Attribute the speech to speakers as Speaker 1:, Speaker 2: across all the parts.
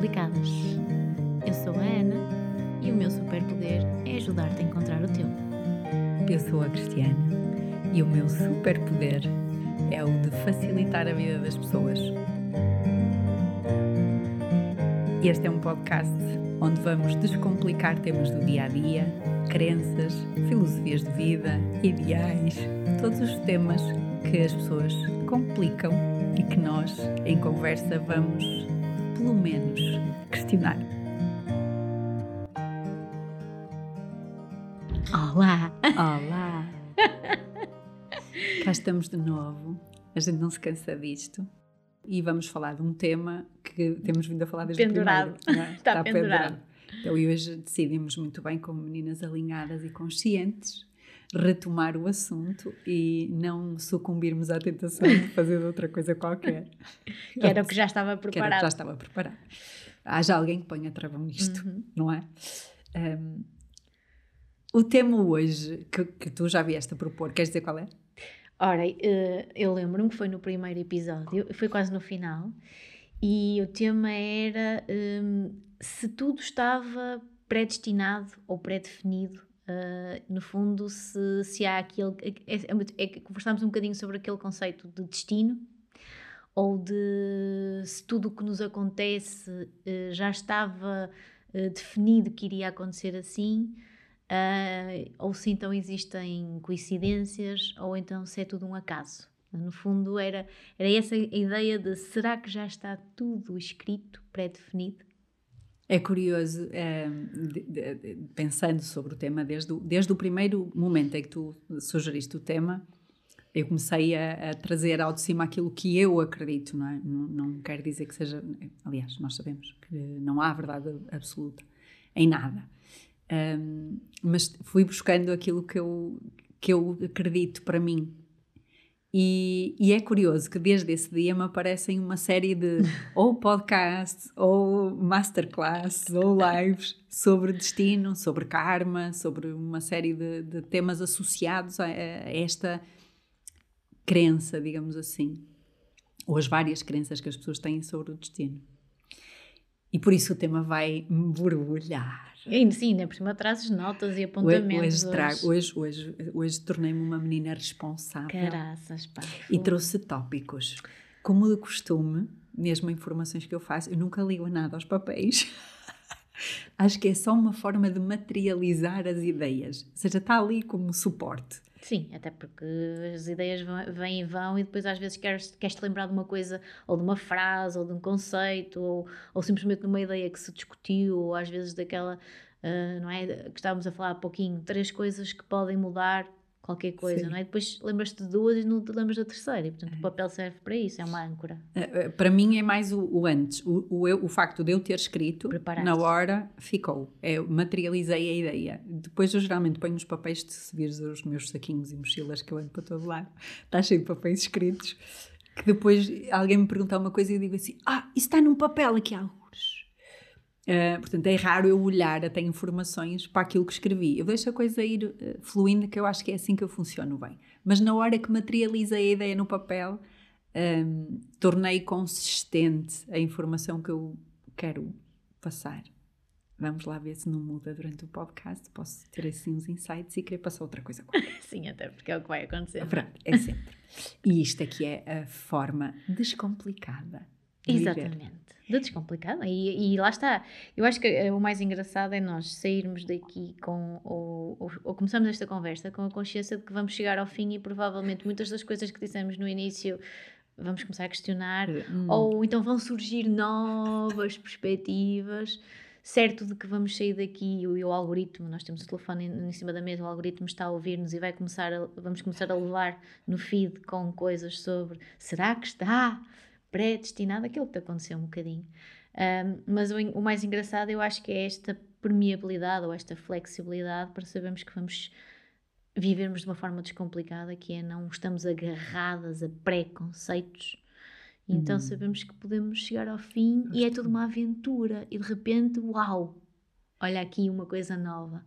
Speaker 1: Descomplicadas. Eu sou a Ana e o meu superpoder é ajudar-te a encontrar o teu.
Speaker 2: Eu sou a Cristiana e o meu superpoder é o de facilitar a vida das pessoas. Este é um podcast onde vamos descomplicar temas do dia a dia, crenças, filosofias de vida, ideais, todos os temas que as pessoas complicam e que nós, em conversa, vamos, pelo menos, questionar.
Speaker 1: Olá!
Speaker 2: Olá! Cá estamos de novo. A gente não se cansa disto. E vamos falar de um tema que temos vindo a falar desde
Speaker 1: pendurado.
Speaker 2: o primeiro. É?
Speaker 1: Está, pendurado.
Speaker 2: Então, e hoje decidimos muito bem, como meninas alinhadas e conscientes, retomar o assunto e não sucumbirmos à tentação de fazer outra coisa qualquer.
Speaker 1: que era o que já estava
Speaker 2: Que era o
Speaker 1: preparado.
Speaker 2: que já estava preparado. Haja alguém que ponha travão nisto,
Speaker 1: Uhum.
Speaker 2: não é? Um, o tema hoje que, que tu já vieste a propor, queres dizer qual é?
Speaker 1: Ora, eh, eu lembro-me que foi no primeiro episódio, foi quase no final, e o tema era hum, se tudo estava predestinado ou pré-definido. Eh, no fundo, se, se há aquele. É, é, é conversámos um bocadinho sobre aquele conceito de destino, ou de se tudo o que nos acontece eh, já estava eh, definido que iria acontecer assim, ah, ou se então existem coincidências, ou então se é tudo um acaso. No fundo, era, era essa a ideia de será que já está tudo escrito, pré-definido?
Speaker 2: É curioso, ehm, de- de- de- pensando sobre o tema, desde o, desde o primeiro momento em que tu sugeriste o tema, eu comecei a, a trazer ao de cima aquilo que eu acredito, não é? Não, não quer dizer que seja. Aliás, nós sabemos que não há verdade absoluta em nada. Ehm, mas fui buscando aquilo que eu, que eu acredito para mim. E, e é curioso que desde esse dia me aparecem uma série de ou podcasts, ou masterclasses, ou lives sobre destino, sobre karma, sobre uma série de, de temas associados a, a esta crença, digamos assim, ou as várias crenças que as pessoas têm sobre o destino. E por isso o tema vai me borbulhar.
Speaker 1: Ainda sim, ainda por cima trazes notas e
Speaker 2: Hoje,
Speaker 1: apontamentos.
Speaker 2: hoje, trago- hoje, hoje, hoje tornei-me uma menina responsável
Speaker 1: Caraças, pá.
Speaker 2: e trouxe tópicos. Como de costume, mesmo informações que eu faço, eu nunca ligo a nada aos papéis. Acho que é só uma forma de materializar as ideias. Ou seja, está ali como suporte.
Speaker 1: Sim, até porque as ideias vêm e vão e depois às vezes queres, queres te lembrar de uma coisa, ou de uma frase, ou de um conceito, ou, ou simplesmente de uma ideia que se discutiu, ou às vezes daquela, ah, não é? Que estávamos a falar há pouquinho, três coisas que podem mudar qualquer coisa,
Speaker 2: Sim.
Speaker 1: não é? Depois lembras-te de duas e não te lembras da terceira, e portanto o papel serve para isso, é uma âncora.
Speaker 2: Eh, eh, Para mim é mais o, o antes. O, o, eu- o facto de eu ter escrito, na hora ficou. Eu materializei a ideia. Depois eu geralmente ponho os papéis, de se vires os meus saquinhos e mochilas que eu ando para todo lado, está cheio de papéis escritos, que depois alguém me pergunta uma coisa e eu digo assim, ah, isso está num papel aqui há Eh, portanto, é raro eu olhar até informações para aquilo que escrevi. Eu deixo a coisa ir eh, fluindo, que eu acho que é assim que eu funciono bem. Mas na hora que materializei a ideia no papel, hum, tornei consistente a informação que eu quero passar. Vamos lá ver se não muda durante o podcast. Posso ter assim uns insights e querer passar outra coisa.
Speaker 1: Sim, até porque é o que vai acontecer.
Speaker 2: Pronto, é sempre. E isto aqui é a forma descomplicada.
Speaker 1: Exatamente. De descomplicada. E, e lá está. Eu acho que eh, o mais engraçado é nós sairmos daqui com. Ou, ou, ou começamos esta conversa com a consciência de que vamos chegar ao fim e provavelmente muitas das coisas que dissemos no início vamos começar a questionar.
Speaker 2: Hum.
Speaker 1: Ou então vão surgir novas perspectivas. Certo de que vamos sair daqui e o, o algoritmo, nós temos o telefone em, em cima da mesa, o algoritmo está a ouvir-nos e vai começar a- vamos começar a levar no feed com coisas sobre será que está predestinado aquilo que te aconteceu um bocadinho. Ahm, mas o, o mais engraçado eu acho que é esta permeabilidade ou esta flexibilidade para sabermos que vamos vivermos de uma forma descomplicada, que é não estamos agarradas a preconceitos. Então
Speaker 2: Uhum.
Speaker 1: sabemos que podemos chegar ao fim e é tudo uma aventura e de repente, uau! Olha aqui uma coisa nova.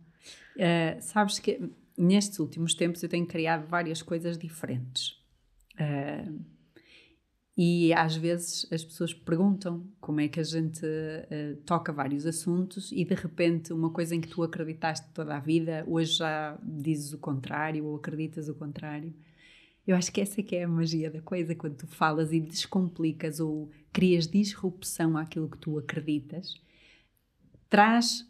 Speaker 2: Uh, sabes que nestes últimos tempos eu tenho criado várias coisas diferentes. Uh, E às vezes as pessoas perguntam como é que a gente uh, toca vários assuntos e de repente uma coisa em que tu acreditaste toda a vida, hoje já dizes o contrário ou acreditas o contrário. Eu acho que essa que é a magia da coisa, quando tu falas e descomplicas ou crias disrupção àquilo que tu acreditas, traz,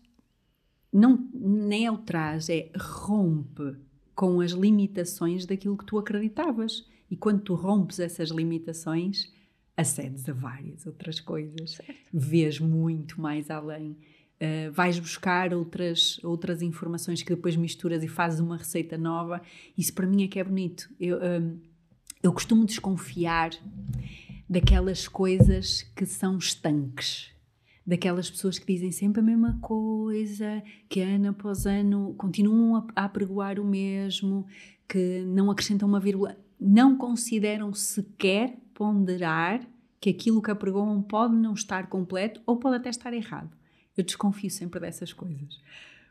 Speaker 2: não, nem é o traz, é rompe com as limitações daquilo que tu acreditavas. E quando tu rompes essas limitações, acedes a várias outras coisas, certo. vês muito mais além. Uh, vais buscar outras, outras informações que depois misturas e fazes uma receita nova. Isso para mim é que é bonito. Eu, um, eu costumo desconfiar daquelas coisas que são estanques. Daquelas pessoas que dizem sempre a mesma coisa, que ano após ano continuam a, a apregoar o mesmo, que não acrescentam uma vírgula não consideram sequer ponderar que aquilo que apregoam pode não estar completo ou pode até estar errado. Eu desconfio sempre dessas coisas.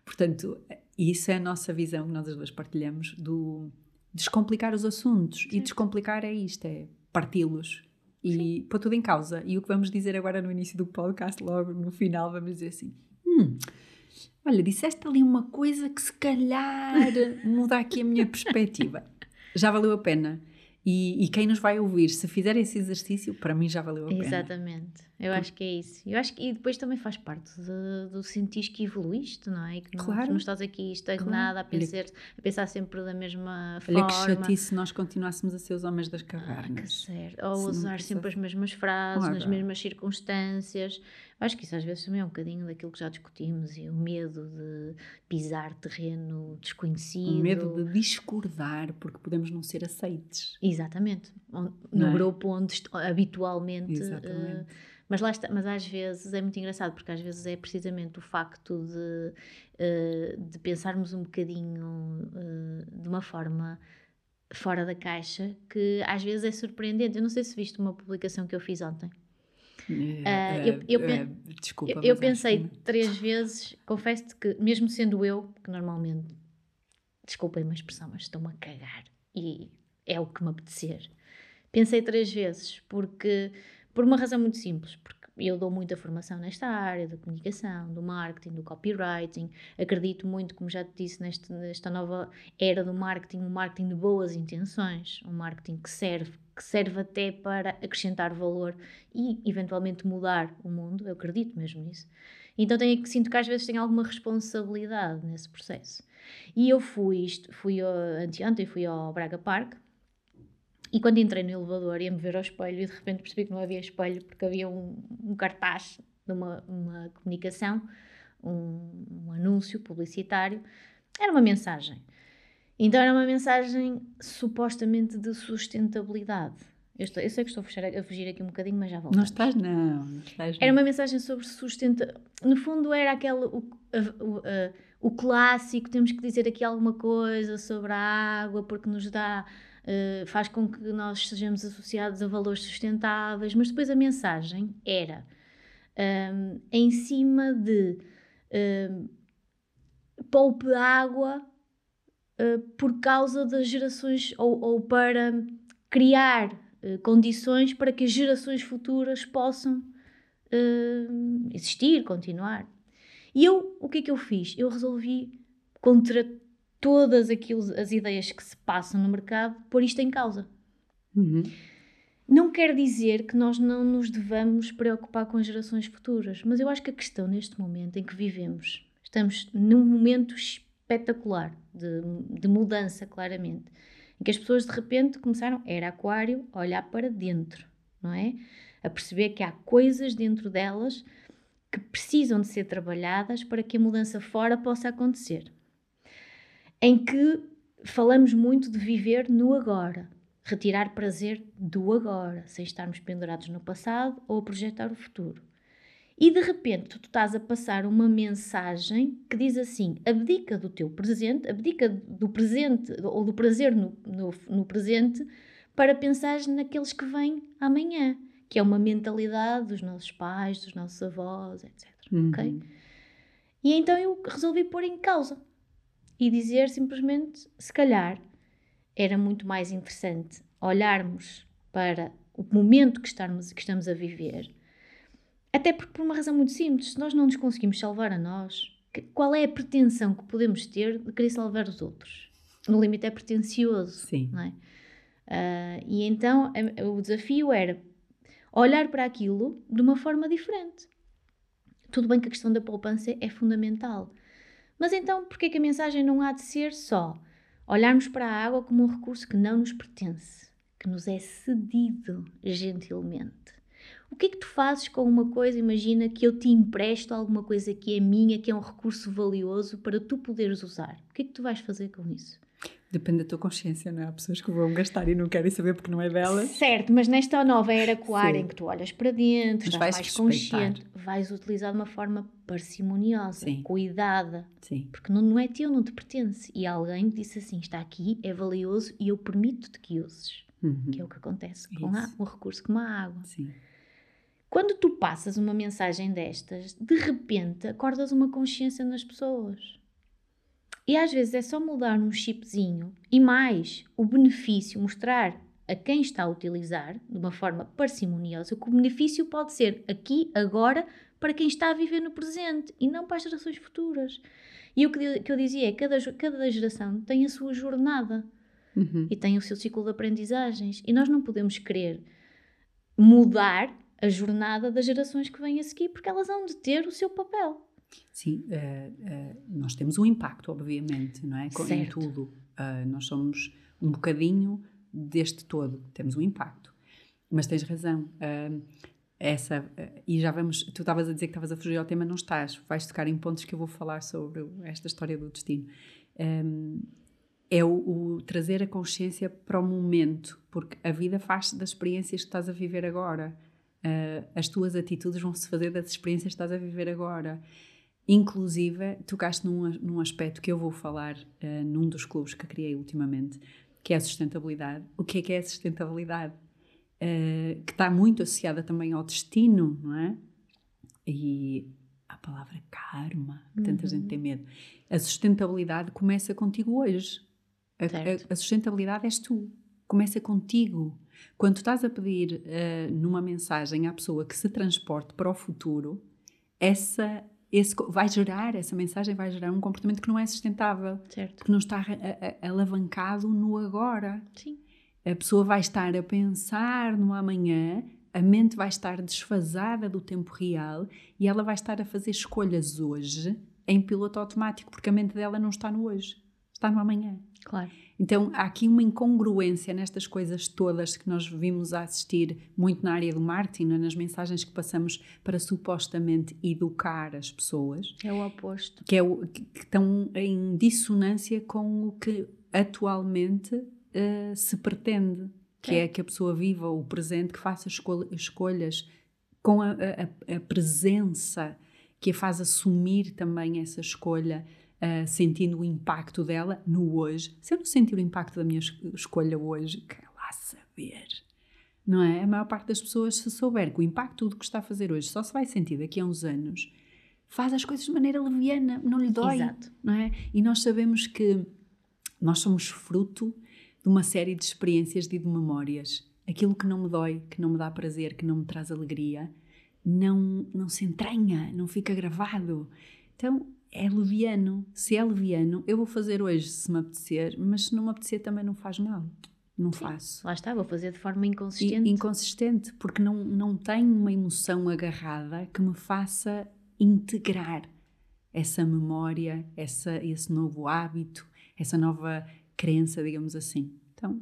Speaker 2: Portanto, isso é a nossa visão, nós as duas partilhamos, do descomplicar os assuntos. Sim. E descomplicar é isto, é parti-los e pôr tudo em causa. E o que vamos dizer agora no início do podcast, logo no final, vamos dizer assim: hum, olha, disseste ali uma coisa que se calhar muda aqui a minha perspectiva já valeu a pena. E, e, quem nos vai ouvir, se fizer esse exercício, para mim já valeu a pena.
Speaker 1: Exatamente, eu acho que é isso. Eu acho que, e depois também faz parte de, do sentir que evoluíste, não é? E que não, claro. não estás aqui estagnada claro. a, pensar, a pensar sempre da mesma forma.
Speaker 2: Olha que chatice se nós continuássemos a ser os homens das cavernas.
Speaker 1: Ah, certo. Ou usar sempre as mesmas frases, nas mesmas circunstâncias. Acho que isso às vezes também é um bocadinho daquilo que já discutimos e o medo de pisar terreno desconhecido.
Speaker 2: O medo de discordar porque podemos não ser aceites.
Speaker 1: Exatamente. No é? grupo onde habitualmente. Exatamente. Uh, mas, lá está, mas às vezes é muito engraçado porque às vezes é precisamente o facto de, uh, de pensarmos um bocadinho uh, de uma forma fora da caixa que às vezes é surpreendente. Eu não sei se viste uma publicação que eu fiz ontem Uh, eu, eu, é, desculpa, eu pensei que... três vezes, confesso-te que, mesmo sendo eu, que normalmente, desculpem uma expressão, mas estou-me a cagar e é o que me apetecer, pensei três vezes, porque, por uma razão muito simples, porque eu dou muita formação nesta área da comunicação, do marketing, do copywriting. Acredito muito, como já te disse, neste, nesta nova era do marketing, um marketing de boas intenções, um marketing que serve, que serve até para acrescentar valor e eventualmente mudar o mundo. Eu acredito mesmo nisso. Então tenho que sinto que às vezes tenho alguma responsabilidade nesse processo. E eu fui, fui anteontem, fui ao Braga Park e quando entrei no elevador ia-me ver ao espelho e de repente percebi que não havia espelho porque havia um, um cartaz de uma, uma comunicação, um, um, anúncio publicitário. Era uma mensagem. Então era uma mensagem supostamente de sustentabilidade. Eu, estou, eu sei que estou a fugir, a fugir aqui um bocadinho, mas já volto.
Speaker 2: Não estás, não. não estás,
Speaker 1: não. Era uma mensagem sobre sustentabilidade. No fundo, era aquele. O, o, o clássico, temos que dizer aqui alguma coisa sobre a água porque nos dá uh, faz com que nós sejamos associados a valores sustentáveis, mas depois a mensagem era um, ehm, em cima de um, ehm, poupe água uh, por causa das gerações ou, ou para criar uh, condições para que as gerações futuras possam existir, continuar. E eu, o que é que eu fiz? Eu resolvi contra todas aquilo, as ideias que se passam no mercado, pôr isto em causa. Uhum. Não quer dizer que nós não nos devamos preocupar com as gerações futuras, mas eu acho que a questão neste momento em que vivemos, estamos num momento espetacular de, de mudança, claramente, em que as pessoas de repente começaram, era aquário, a olhar para dentro, não é? A perceber que há coisas dentro delas que precisam de ser trabalhadas para que a mudança fora possa acontecer em que falamos muito de viver no agora, retirar prazer do agora, sem estarmos pendurados no passado ou a projetar o futuro. E de repente tu estás a passar uma mensagem que diz assim: abdica do teu presente, abdica do presente ou do prazer no, no, no presente para pensar naqueles que vêm amanhã, que é uma mentalidade dos nossos pais, dos nossos avós, etc. Uhum. Okay? E então eu resolvi pôr em causa e dizer simplesmente, se calhar, era muito mais interessante olharmos para o momento que estamos, que estamos a viver. Até porque, por uma razão muito simples, se nós não nos conseguimos salvar a nós, qual é a pretensão que podemos ter de querer salvar os outros? No limite é pretencioso. Sim. Não é? Uh, e então a, o desafio era olhar para aquilo de uma forma diferente. Tudo bem que a questão da poupança é fundamental. Mas então, por que a mensagem não há de ser só olharmos para a água como um recurso que não nos pertence, que nos é cedido gentilmente? O que é que tu fazes com uma coisa? Imagina que eu te empresto alguma coisa que é minha, que é um recurso valioso para tu poderes usar. O que é que tu vais fazer com isso?
Speaker 2: Depende da tua consciência, não é? Há pessoas que vão gastar e não querem saber porque não é delas.
Speaker 1: Certo, mas nesta nova era coar em que tu olhas para dentro, mas estás mais respeitar. consciente, vais utilizar de uma forma parcimoniosa, Sim. cuidada. Sim. Porque não, não é teu, não te pertence. E alguém disse assim: está aqui, é valioso e eu permito-te que uses. Uhum. Que é o que acontece com a, um recurso como a água. Sim. Quando tu passas uma mensagem destas, de repente acordas uma consciência nas pessoas. E às vezes é só mudar um chipzinho e mais o benefício, mostrar a quem está a utilizar de uma forma parcimoniosa que o benefício pode ser aqui, agora, para quem está a viver no presente e não para as gerações futuras. E o que, que eu dizia é que cada, cada geração tem a sua jornada uhum. e tem o seu ciclo de aprendizagens e nós não podemos querer mudar a jornada das gerações que vêm a seguir porque elas vão de ter o seu papel.
Speaker 2: Sim, uh, uh, nós temos um impacto, obviamente, não é? Certo. Em tudo. Uh, nós somos um bocadinho deste todo, temos um impacto. Mas tens razão. essa, e já vamos, tu estavas a dizer que estavas a fugir ao tema, não estás. Vais tocar em pontos que eu vou falar sobre esta história do destino. Um, é o, o, trazer a consciência para o momento, porque a vida faz das experiências que estás a viver agora. As tuas atitudes vão se fazer das experiências que estás a viver agora. Inclusive, tocaste num, num aspecto que eu vou falar uh, num dos clubes que criei ultimamente, que é a sustentabilidade. O que é que é a sustentabilidade? Uh, que está muito associada também ao destino, não é? E a palavra karma, que tanta uhum. gente tem medo. A sustentabilidade começa contigo hoje. A, a, a, sustentabilidade és tu. Começa contigo. Quando estás a pedir uh, numa mensagem à pessoa que se transporte para o futuro, essa esse, vai gerar, essa mensagem vai gerar um comportamento que não é sustentável, certo. que não está a, a, alavancado no agora. Sim. A pessoa vai estar a pensar no amanhã, a mente vai estar desfasada do tempo real e ela vai estar a fazer escolhas hoje em piloto automático, porque a mente dela não está no hoje, está no amanhã. Claro. Então há aqui uma incongruência nestas coisas todas que nós vimos a assistir muito na área do marketing, é? nas mensagens que passamos para supostamente educar as pessoas.
Speaker 1: É o oposto.
Speaker 2: Que, é o, que estão em dissonância com o que atualmente uh, se pretende, que é. é. que a pessoa viva o presente, que faça escolhas com a, a, a presença que a faz assumir também essa escolha uh, sentindo o impacto dela no hoje. Se eu não sentir o impacto da minha escolha hoje, quer lá saber. Não é? A maior parte das pessoas, se souber que o impacto do que está a fazer hoje só se vai sentir daqui a uns anos, faz as coisas de maneira leviana, não lhe dói. Exato. Não é? E nós sabemos que nós somos fruto de uma série de experiências e de memórias. Aquilo que não me dói, que não me dá prazer, que não me traz alegria, não, não se entranha, não fica gravado. Então, é leviano. Se é leviano, eu vou fazer hoje se me apetecer, mas se não me apetecer também não faz mal. Não Sim, faço.
Speaker 1: Lá está, vou fazer de forma inconsistente.
Speaker 2: E, inconsistente, porque não, não tenho uma emoção agarrada que me faça integrar essa memória, essa, esse novo hábito, essa nova crença, digamos assim. Então,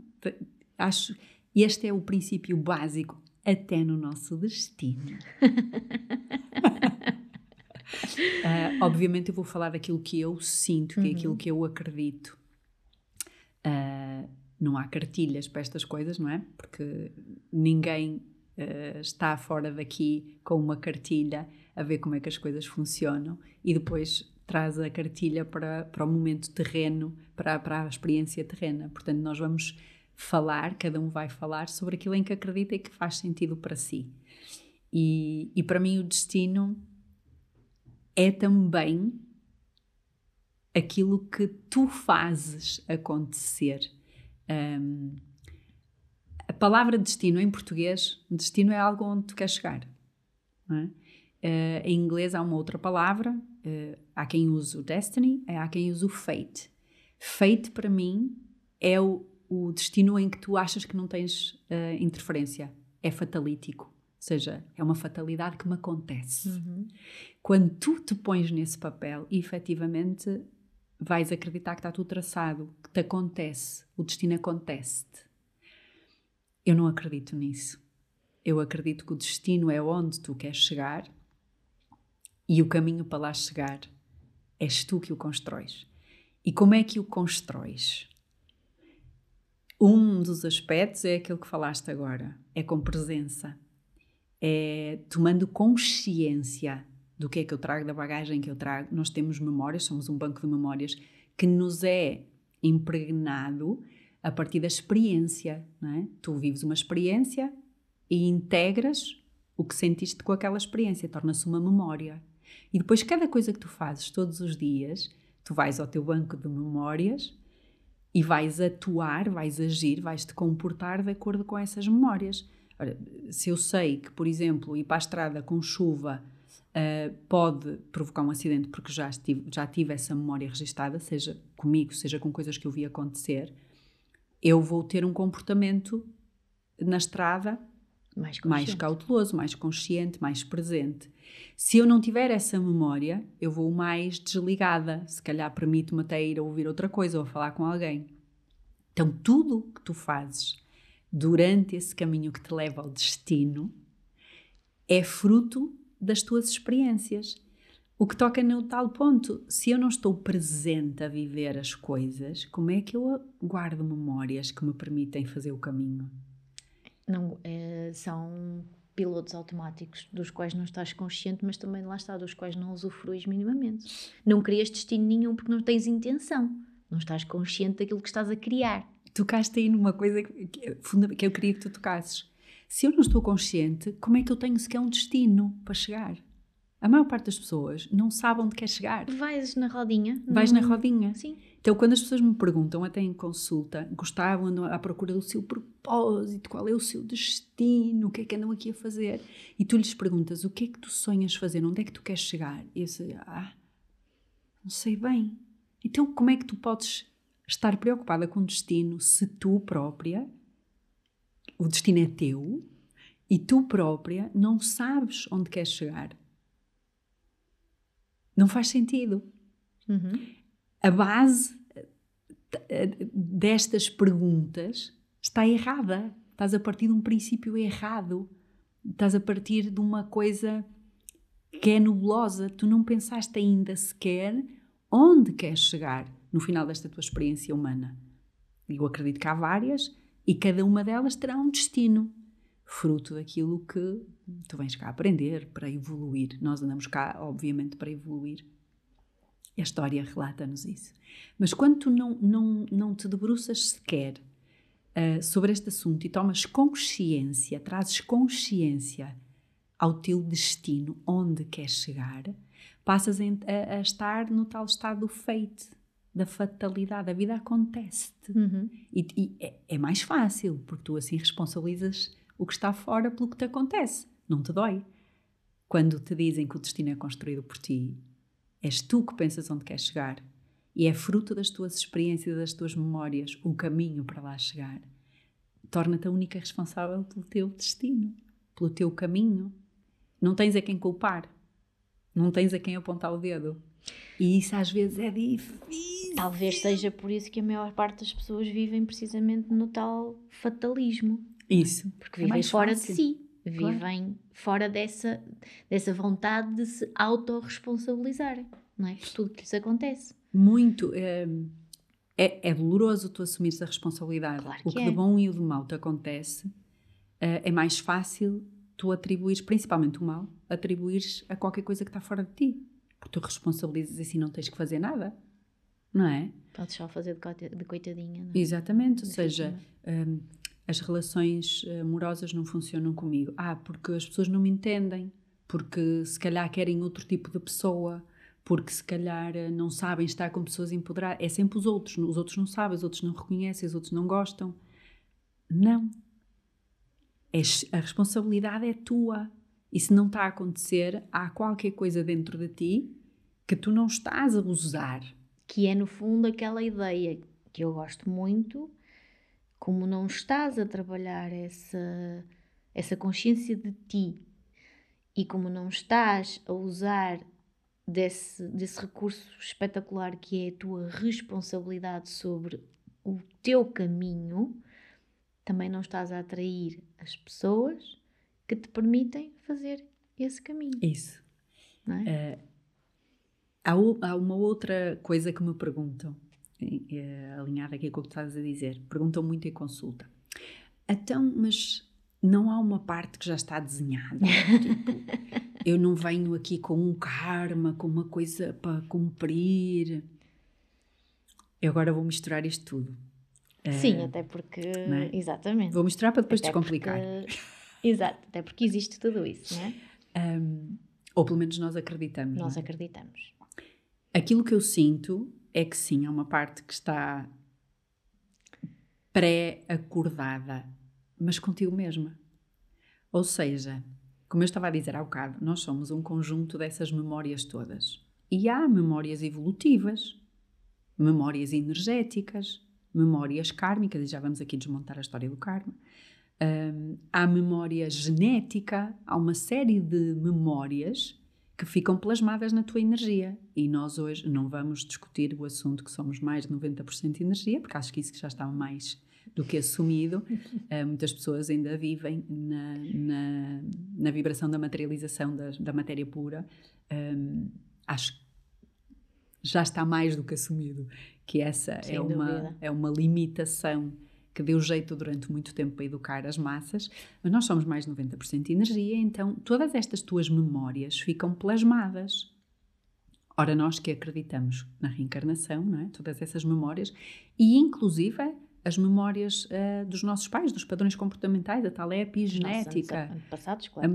Speaker 2: acho este é o princípio básico até no nosso destino. Uh, obviamente eu vou falar daquilo que eu sinto, que é aquilo uhum. que eu acredito. Uh, não há cartilhas para estas coisas, não é? Porque ninguém uh, está fora daqui com uma cartilha a ver como é que as coisas funcionam e depois traz a cartilha para, para o momento terreno, para, para a experiência terrena. Portanto, nós vamos falar, cada um vai falar sobre aquilo em que acredita e que faz sentido para si. E, e para mim o destino é também aquilo que tu fazes acontecer. Um, palavra destino em português, destino é algo onde tu queres chegar. É? Uh, em inglês há uma outra palavra, uh, há quem use o destiny, há quem use o fate. Fate para mim é o, o destino em que tu achas que não tens uh, interferência, é fatalítico, seja, é uma fatalidade que me acontece.
Speaker 1: Uhum.
Speaker 2: Quando tu te pões nesse papel, efetivamente vais acreditar que está tudo traçado, que te acontece, o destino acontece-te. Eu não acredito nisso. Eu acredito que o destino é onde tu queres chegar e o caminho para lá chegar és tu que o constróis. E como é que o constróis? Um dos aspectos é aquele que falaste agora, é com presença, é tomando consciência do que é que eu trago, da bagagem que eu trago. Nós temos memórias, somos um banco de memórias que nos é impregnado a partir da experiência. É? Tu vives uma experiência e integras o que sentiste com aquela experiência, torna-se uma memória. E depois, cada coisa que tu fazes todos os dias, tu vais ao teu banco de memórias e vais atuar, vais agir, vais te comportar de acordo com essas memórias. Ora, se eu sei que, por exemplo, ir para a estrada com chuva uh, pode provocar um acidente porque já, estive, já tive essa memória registada, seja comigo, seja com coisas que eu vi acontecer, eu vou ter um comportamento na estrada
Speaker 1: mais,
Speaker 2: mais cauteloso, mais consciente, mais presente. Se eu não tiver essa memória, eu vou mais desligada. Se calhar permito-me até ir a ouvir outra coisa ou a falar com alguém. Então, tudo que tu fazes durante esse caminho que te leva ao destino é fruto das tuas experiências. O que toca no tal ponto, se eu não estou presente a viver as coisas, como é que eu guardo memórias que me permitem fazer o caminho?
Speaker 1: Não, é, são pilotos automáticos dos quais não estás consciente, mas também lá está, dos quais não usufruis minimamente. Não crias destino nenhum porque não tens intenção. Não estás consciente daquilo que estás a criar.
Speaker 2: Tocaste aí numa coisa que, que eu queria que tu tocasses. Se eu não estou consciente, como é que eu tenho sequer um destino para chegar? A maior parte das pessoas não sabe onde quer chegar.
Speaker 1: Vais na rodinha.
Speaker 2: Vais na rodinha.
Speaker 1: Sim.
Speaker 2: Então, quando as pessoas me perguntam, até em consulta, gostavam, andam à procura do seu propósito, qual é o seu destino, o que é que andam aqui a fazer, e tu lhes perguntas, o que é que tu sonhas fazer, onde é que tu queres chegar? E eu sei, ah, não sei bem. Então, como é que tu podes estar preocupada com o destino se tu própria, o destino é teu, e tu própria não sabes onde queres chegar? Não faz sentido.
Speaker 1: Uhum.
Speaker 2: A base eh, destas perguntas está errada. Estás a partir de um princípio errado. Estás a partir de uma coisa que é nebulosa. Tu não pensaste ainda sequer onde queres chegar no final desta tua experiência humana. Eu acredito que há várias e cada uma delas terá um destino, fruto daquilo que tu vens cá aprender, para evoluir. Nós andamos cá, obviamente, para evoluir. A história relata-nos isso. Mas quando tu não, não, não te debruças sequer uh, sobre este assunto e tomas consciência, trazes consciência ao teu destino, onde queres chegar, passas a, a estar no tal estado do da fatalidade. A vida acontece-te.
Speaker 1: Uhum.
Speaker 2: E, e é, é, mais fácil, porque tu assim responsabilizas o que está fora pelo que te acontece. Não te dói. Quando te dizem que o destino é construído por ti, és tu que pensas onde queres chegar. E é fruto das tuas experiências, das tuas memórias, o caminho para lá chegar. Torna-te a única responsável pelo teu destino, pelo teu caminho. Não tens a quem culpar. Não tens a quem apontar o dedo. E isso às vezes é difícil.
Speaker 1: Talvez seja por isso que a maior parte das pessoas vivem precisamente no tal fatalismo.
Speaker 2: Isso.
Speaker 1: Porque é vivem é fora fácil. de si vivem claro. fora dessa, dessa vontade de se autorresponsabilizarem, não é? Por tudo que lhes acontece.
Speaker 2: Muito. É, é, é doloroso tu assumires a responsabilidade.
Speaker 1: Claro
Speaker 2: o que,
Speaker 1: é.
Speaker 2: de bom e o de mal te acontece é, é mais fácil tu atribuires, principalmente o mal, atribuires a qualquer coisa que está fora de ti. Porque tu responsabilizas assim não tens que fazer nada. Não é?
Speaker 1: Podes só fazer de coitadinha. Não
Speaker 2: é? Exatamente. Ou seja, um, as relações eh, amorosas não funcionam comigo. Ah, porque as pessoas não me entendem, porque se calhar querem outro tipo de pessoa, porque se calhar eh, não sabem estar com pessoas empoderadas. É sempre os outros, os outros não sabem, os outros não reconhecem, os outros não gostam. Não. É, a responsabilidade é tua. E se não está a acontecer, há qualquer coisa dentro de ti que tu não estás a usar.
Speaker 1: Que é, no fundo, aquela ideia que eu gosto muito, como não estás a trabalhar essa, essa consciência de ti e como não estás a usar desse, desse recurso espetacular que é a tua responsabilidade sobre o teu caminho, também não estás a atrair as pessoas que te permitem fazer esse caminho.
Speaker 2: Isso. É? Uh, há, há, uma outra coisa que me perguntam, é, alinhada aqui com o que estás a dizer. Perguntam muito em consulta. Então, mas não há uma parte que já está desenhada? tipo, eu não venho aqui com um karma, com uma coisa para cumprir. Eu agora vou misturar isto tudo.
Speaker 1: Sim, uh, até porque. É? Exatamente.
Speaker 2: Vou misturar para depois até descomplicar.
Speaker 1: Porque... Exato, até porque existe tudo isso, não
Speaker 2: é? Um, ou pelo menos nós acreditamos.
Speaker 1: Nós
Speaker 2: é?
Speaker 1: acreditamos.
Speaker 2: Aquilo que eu sinto é que sim, há uma parte que está pré-acordada, mas contigo mesma. Ou seja, como eu estava a dizer há bocado, nós somos um conjunto dessas memórias todas. E há memórias evolutivas, memórias energéticas, memórias kármicas, e já vamos aqui desmontar a história do karma. Um, há memória genética, há uma série de memórias que ficam plasmadas na tua energia. E nós hoje não vamos discutir o assunto que somos mais de 90% de energia, porque acho que isso já está mais do que assumido. Uh, muitas pessoas ainda vivem na, na, na vibração da materialização da, da matéria pura. Um, acho que já está mais do que assumido que essa é uma, é uma limitação que deu jeito durante muito tempo para educar as massas, mas nós somos mais de 90% de energia, então todas estas tuas memórias ficam plasmadas. Ora, nós que acreditamos na reencarnação, não é? todas essas memórias, e inclusive as memórias uh, dos nossos pais, dos padrões comportamentais, a tal epigenética.
Speaker 1: Nossa, passados, claro.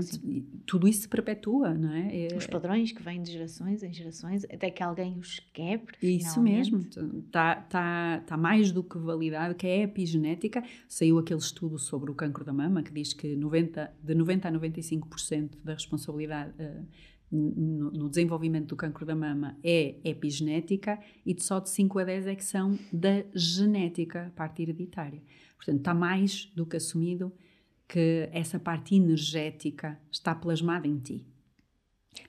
Speaker 2: Tudo isso se perpetua, não é?
Speaker 1: é? Os padrões que vêm de gerações em gerações, até que alguém os quebre.
Speaker 2: Isso finalmente. mesmo. Está tá, tá mais do que validado que a epigenética. Saiu aquele estudo sobre o cancro da mama que diz que 90, de 90 a 95% da responsabilidade. Uh, no, no, desenvolvimento do cancro da mama é epigenética e de só de 5 a 10 é que são da genética, parte hereditária. Portanto, está mais do que assumido que essa parte energética está plasmada em ti.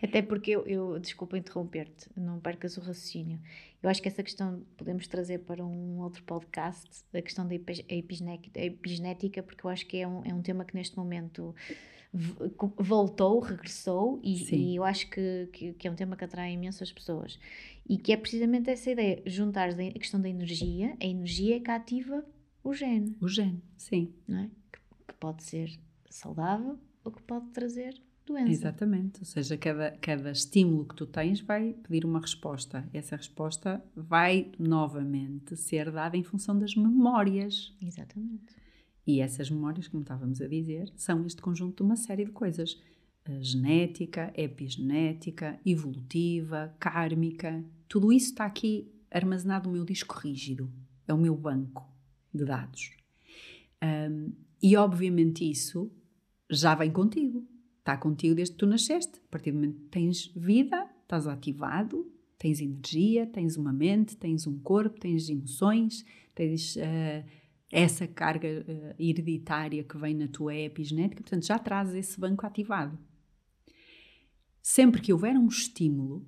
Speaker 1: Até porque eu, eu desculpa interromper-te, não percas o raciocínio. Eu acho que essa questão podemos trazer para um outro podcast, a questão da epigenética, porque eu acho que é um, é um tema que neste momento voltou, regressou, e, e eu acho que, que, que, é um tema que atrai imensas pessoas. E que é precisamente essa ideia, juntar a questão da energia, a energia é que ativa o gene.
Speaker 2: O gene, sim.
Speaker 1: Não é? que, que pode ser saudável ou que pode trazer doença.
Speaker 2: Exatamente, ou seja, cada, cada estímulo que tu tens vai pedir uma resposta. Essa resposta vai novamente ser dada em função das memórias.
Speaker 1: Exatamente.
Speaker 2: E essas memórias, como estávamos a dizer, são este conjunto de uma série de coisas. Genética, epigenética, evolutiva, kármica, tudo isso está aqui armazenado no meu disco rígido. É o meu banco de dados. Um, e obviamente isso já vem contigo. Está contigo desde que tu nasceste. A partir do momento que tens vida, estás ativado, tens energia, tens uma mente, tens um corpo, tens emoções, tens uh, essa carga uh, hereditária que vem na tua epigenética, portanto já traz esse banco ativado. Sempre que houver um estímulo,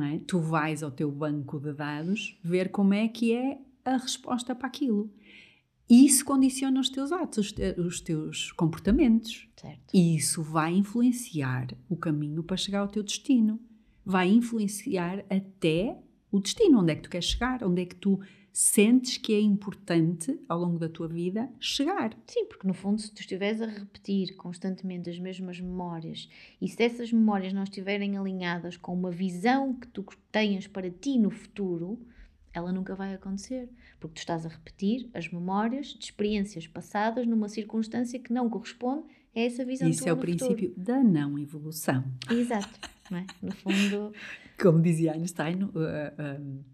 Speaker 2: é? tu vais ao teu banco de dados ver como é que é a resposta para aquilo. E isso condiciona os teus atos, os teus comportamentos.
Speaker 1: Certo.
Speaker 2: E isso vai influenciar o caminho para chegar ao teu destino. Vai influenciar até o destino, onde é que tu queres chegar, onde é que tu sentes que é importante ao longo da tua vida chegar.
Speaker 1: Sim, porque no fundo, se tu estiveres a repetir constantemente as mesmas memórias e se essas memórias não estiverem alinhadas com uma visão que tu tenhas para ti no futuro, ela nunca vai acontecer, porque tu estás a repetir as memórias de experiências passadas numa circunstância que não corresponde a essa visão
Speaker 2: Isso é o princípio
Speaker 1: futuro.
Speaker 2: da não evolução.
Speaker 1: Exato, não é? No fundo.
Speaker 2: Como dizia Einstein, uh, uh,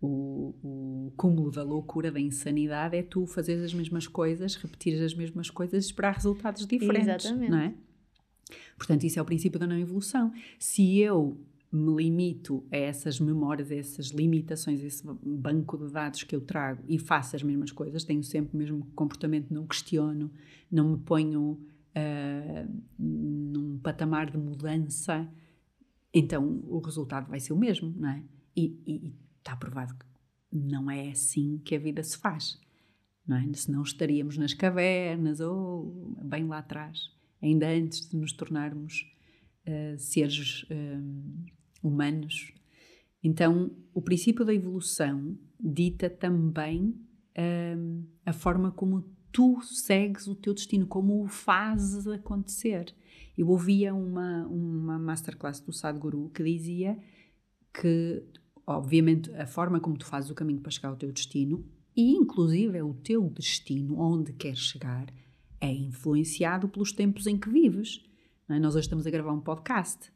Speaker 2: o, o cúmulo da loucura, da insanidade, é tu fazeres as mesmas coisas, repetir as mesmas coisas e esperar resultados diferentes. Exatamente. Não é? Portanto, isso é o princípio da não evolução. Se eu me limito a essas memórias, a essas limitações, a esse banco de dados que eu trago e faço as mesmas coisas, tenho sempre o mesmo comportamento, não questiono, não me ponho uh, num patamar de mudança, então o resultado vai ser o mesmo, não é? E, e, está provado que não é assim que a vida se faz, não é? Senão estaríamos nas cavernas ou bem lá atrás, ainda antes de nos tornarmos uh, seres uh, humanos. Então, o princípio da evolução dita também uh, a forma como tu segues o teu destino, como o fazes acontecer. Eu ouvia uma, uma masterclass do Sadhguru que dizia que, obviamente, a forma como tu fazes o caminho para chegar ao teu destino, e inclusive é o teu destino, onde queres chegar, é influenciado pelos tempos em que vives. É? Nós hoje estamos a gravar um podcast.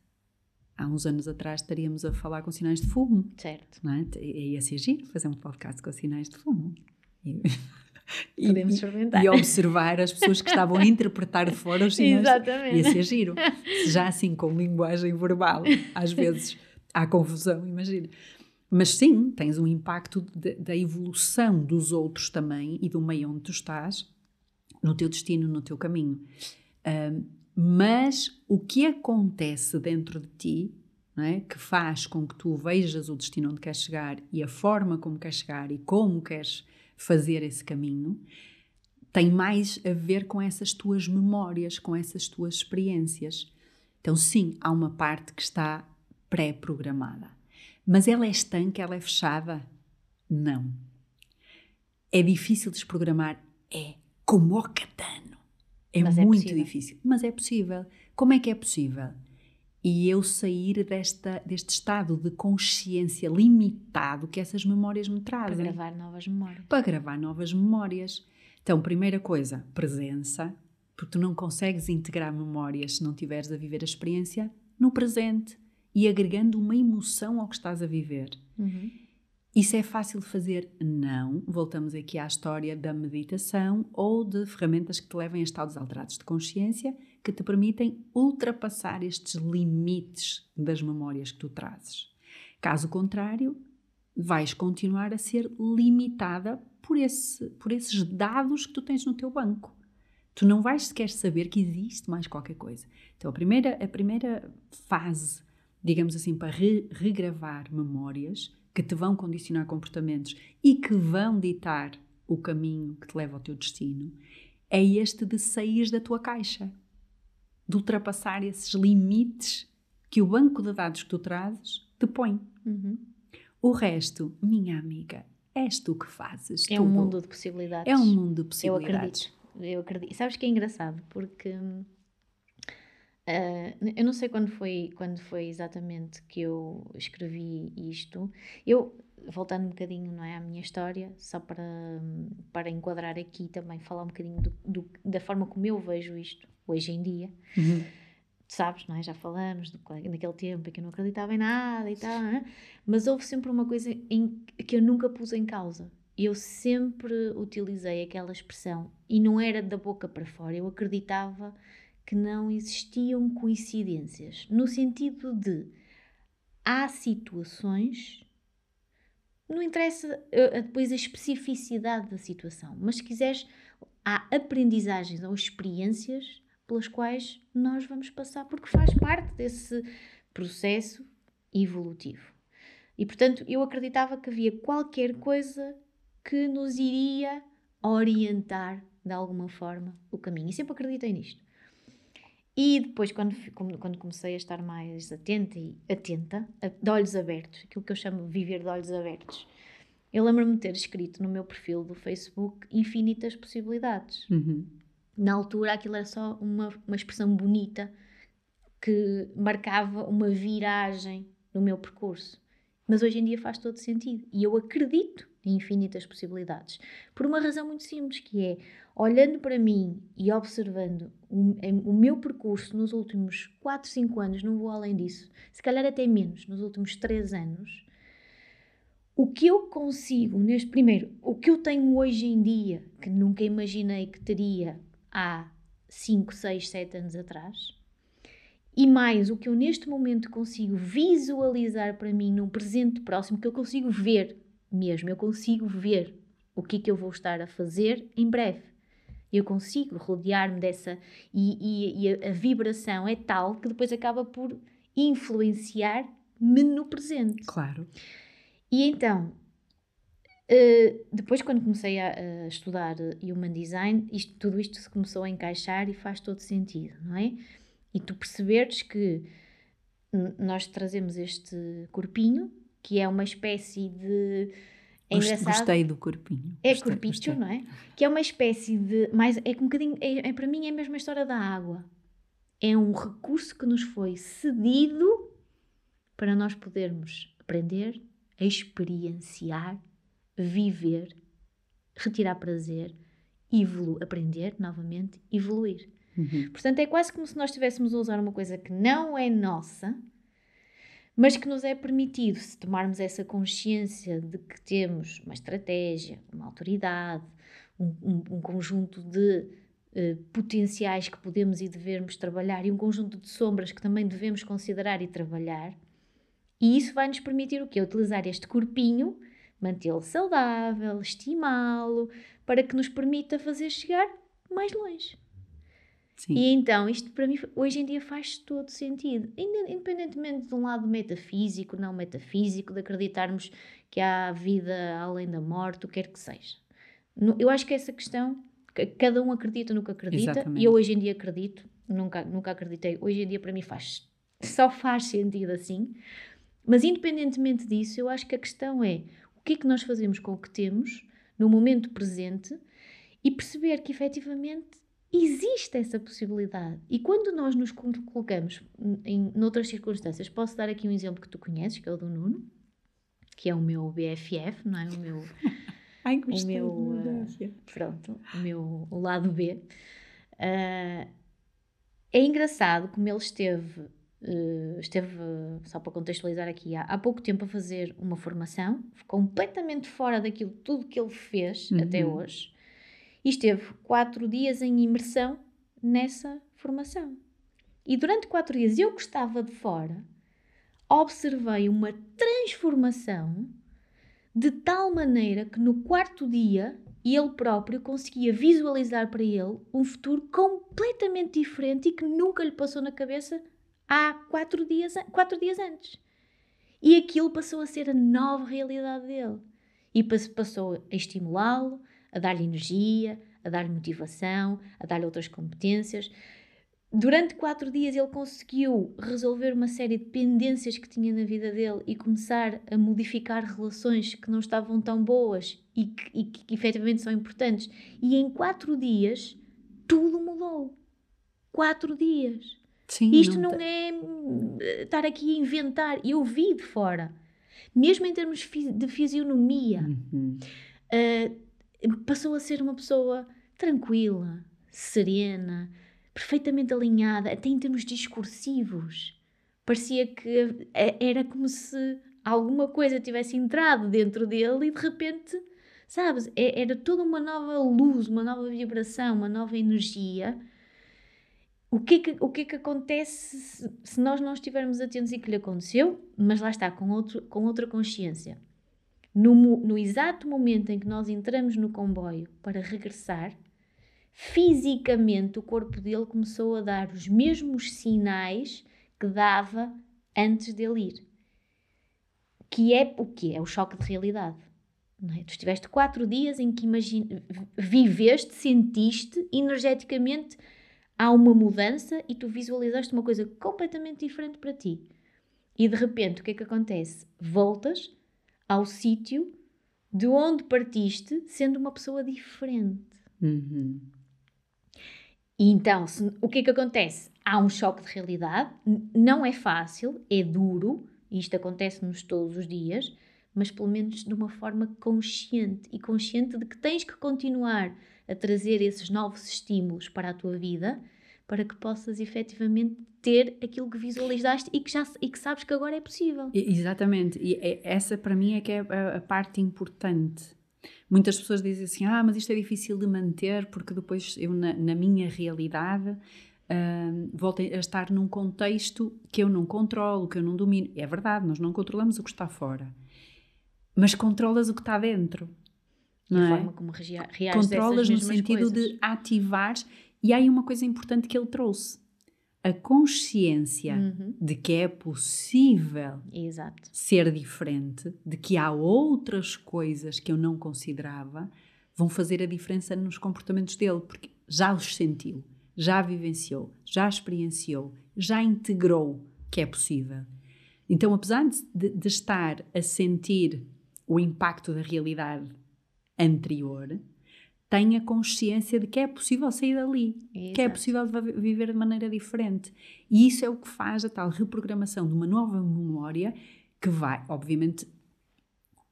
Speaker 2: Há uns anos atrás estaríamos a falar com sinais de fumo.
Speaker 1: Certo.
Speaker 2: Não é? Ia ser giro fazer um podcast com sinais de fumo.
Speaker 1: E, Podemos experimentar.
Speaker 2: E observar as pessoas que estavam a interpretar de fora os sinais.
Speaker 1: Exatamente.
Speaker 2: Ia ser giro. Já assim com linguagem verbal, às vezes há confusão, imagina. Mas sim, tens um impacto de, da evolução dos outros também e do meio onde tu estás, no teu destino, no teu caminho. Mas o que acontece dentro de ti, é? que faz com que tu vejas o destino onde queres chegar e a forma como queres chegar e como queres fazer esse caminho, tem mais a ver com essas tuas memórias, com essas tuas experiências. Então, sim, há uma parte que está pré-programada. Mas ela é estanque, ela é fechada? Não. É difícil desprogramar? É. Como o catano. É mas é muito é difícil. Mas é possível. Como é que é possível? e eu sair desta, deste estado de consciência limitado que essas memórias me trazem.
Speaker 1: Para gravar novas memórias.
Speaker 2: Para gravar novas memórias. Então, primeira coisa, presença, porque tu não consegues integrar memórias se não tiveres a viver a experiência no presente e agregando uma emoção ao que estás a viver.
Speaker 1: Uhum.
Speaker 2: Isso é fácil de fazer? Não. Voltamos aqui à história da meditação ou de ferramentas que te levem a estados alterados de consciência que te permitem ultrapassar estes limites das memórias que tu trazes. Caso contrário, vais continuar a ser limitada por, esse, por esses dados que tu tens no teu banco. Tu não vais sequer saber que existe mais qualquer coisa. Então, a primeira, a primeira fase, digamos assim, para re, regravar memórias que te vão condicionar comportamentos e que vão ditar o caminho que te leva ao teu destino, é este de sair da tua caixa, de ultrapassar esses limites que o banco de dados que tu trazes te põe.
Speaker 1: Uhum.
Speaker 2: O resto, minha amiga, és tu que fazes.
Speaker 1: É tudo. um mundo de possibilidades.
Speaker 2: É um mundo de possibilidades.
Speaker 1: Eu acredito. Eu acredito. Sabes que é engraçado? Porque hum, Uh, eu não sei quando foi, quando foi exatamente que eu escrevi isto. Eu, voltando um bocadinho não é, à minha história, só para, para enquadrar aqui também, falar um bocadinho do, do, da forma como eu vejo isto hoje em dia.
Speaker 2: Uhum.
Speaker 1: Sabes, não é? Já falamos do, naquele tempo em que eu não acreditava em nada e tal, é? mas houve sempre uma coisa em, que eu nunca pus em causa. Eu sempre utilizei aquela expressão e não era da boca para fora, eu acreditava que não existiam coincidências, no sentido de há situações, não interessa uh, depois a especificidade da situação, mas se quiseres, há aprendizagens ou experiências pelas quais nós vamos passar, porque faz parte desse processo evolutivo. E portanto, eu acreditava que havia qualquer coisa que nos iria orientar de alguma forma o caminho. E sempre acreditei nisto. E depois, quando, quando comecei a estar mais atenta e atenta, de olhos abertos, aquilo que eu chamo de viver de olhos abertos, eu lembro-me de ter escrito no meu perfil do Facebook infinitas possibilidades.
Speaker 2: Uhum.
Speaker 1: Na altura, aquilo era só uma, uma expressão bonita que marcava uma viragem no meu percurso. Mas hoje em dia faz todo sentido. E eu acredito infinitas possibilidades. Por uma razão muito simples, que é olhando para mim e observando o, o, meu percurso nos últimos 4, 5 anos, não vou além disso, se calhar até menos, nos últimos 3 anos, o que eu consigo neste primeiro, o que eu tenho hoje em dia, que nunca imaginei que teria há 5, 6, 7 anos atrás, e mais o que eu neste momento consigo visualizar para mim num presente próximo, que eu consigo ver mesmo, eu consigo ver o que é que eu vou estar a fazer em breve. Eu consigo rodear-me dessa. E, e, e a, vibração é tal que depois acaba por influenciar-me no presente.
Speaker 2: Claro.
Speaker 1: E então, uh, depois, quando comecei a, a, estudar Human Design, isto, tudo isto se começou a encaixar e faz todo sentido, não é? E tu perceberes que nós trazemos este corpinho, que é uma espécie de
Speaker 2: é engraçado. Gostei do corpinho.
Speaker 1: É
Speaker 2: gostei,
Speaker 1: corpicho, gostei. não é? Que é uma espécie de. Mais, é um bocadinho. É, é, para mim é a mesma história da água. É um recurso que nos foi cedido para nós podermos aprender, experienciar, viver, retirar prazer, evolu aprender novamente, evoluir. Uhum. Portanto, é quase como se nós estivéssemos a usar uma coisa que não é nossa mas que nos é permitido, se tomarmos essa consciência de que temos uma estratégia, uma autoridade, um, um, um conjunto de uh, potenciais que podemos e devemos trabalhar e um conjunto de sombras que também devemos considerar e trabalhar, e isso vai nos permitir o quê? Utilizar este corpinho, mantê-lo saudável, estimá-lo, para que nos permita fazer chegar mais longe. Sim. E então, isto para mim, hoje em dia faz todo sentido. Independentemente de um lado metafísico, não metafísico, de acreditarmos que há vida além da morte, o que quer que seja. Eu acho que essa questão, cada um acredita no que acredita, Exatamente. e eu hoje em dia acredito, nunca, nunca acreditei, hoje em dia para mim faz, só faz sentido assim. Mas independentemente disso, eu acho que a questão é o que é que nós fazemos com o que temos no momento presente e perceber que efetivamente existe essa possibilidade. E quando nós nos colocamos em outras circunstâncias, posso dar aqui um exemplo que tu conheces, que é o do Nuno, que é o meu BFF, não é? O meu.
Speaker 2: Ai, o meu.
Speaker 1: Uh, pronto, o meu o lado B. Uh, é engraçado como ele esteve. Uh, esteve, só para contextualizar aqui, há, há, pouco tempo a fazer uma formação, completamente fora daquilo tudo que ele fez uhum. até hoje e esteve quatro dias em imersão nessa formação. E durante quatro dias eu que estava de fora, observei uma transformação de tal maneira que no quarto dia ele próprio conseguia visualizar para ele um futuro completamente diferente e que nunca lhe passou na cabeça há quatro dias, quatro dias antes. E aquilo passou a ser a nova realidade dele. E passou a estimulá-lo, a dar-lhe energia, a dar-lhe motivação, a dar-lhe outras competências. Durante quatro dias ele conseguiu resolver uma série de pendências que tinha na vida dele e começar a modificar relações que não estavam tão boas e que, e que efetivamente são importantes. E em quatro dias tudo mudou. Quatro dias. Sim, Isto não, não é eh, estar aqui a inventar. Eu vi de fora. Mesmo em termos de fisionomia. Uhum. Uh, passou a ser uma pessoa tranquila, serena, perfeitamente alinhada, até em termos discursivos. Parecia que era como se alguma coisa tivesse entrado dentro dele e de repente, sabes, é, era toda uma nova luz, uma nova vibração, uma nova energia. O que é que, o que, é que acontece se, nós não estivermos atentos e que lhe aconteceu, mas lá está, com, outro, com outra consciência? No, no exato momento em que nós entramos no comboio para regressar, fisicamente o corpo dele começou a dar os mesmos sinais que dava antes dele ir. Que é o que é o choque de realidade. É? Tu estiveste quatro dias em que viveste, sentiste energeticamente há uma mudança e tu visualizaste uma coisa completamente diferente para ti. E de repente o que é que acontece? Voltas ao sítio de onde partiste, sendo uma pessoa diferente. Uhum. E então, se, o que é que acontece? Há um choque de realidade, não é fácil, é duro, isto acontece-nos todos os dias, mas pelo menos de uma forma consciente e consciente de que tens que continuar a trazer esses novos estímulos para a tua vida para que possas efetivamente ter aquilo que visualizaste e que, já, e que sabes que agora é possível.
Speaker 2: Exatamente, e é, essa para mim é que é a, a parte importante. Muitas pessoas dizem assim: ah, mas isto é difícil de manter porque depois eu, na, na minha realidade, uh, volto a estar num contexto que eu não controlo, que eu não domino. É verdade, nós não controlamos o que está fora, mas controlas o que está dentro.
Speaker 1: Não e a é? forma como reages
Speaker 2: Controlas
Speaker 1: no
Speaker 2: sentido
Speaker 1: coisas.
Speaker 2: de ativar. E há aí uma coisa importante que ele trouxe a consciência uhum. de que é possível
Speaker 1: Exato.
Speaker 2: ser diferente, de que há outras coisas que eu não considerava, vão fazer a diferença nos comportamentos dele, porque já os sentiu, já vivenciou, já experienciou, já integrou que é possível. Então, apesar de, de estar a sentir o impacto da realidade anterior, tenha consciência de que é possível sair dali, Exato. que é possível viver de maneira diferente. E isso é o que faz a tal reprogramação de uma nova memória que vai, obviamente,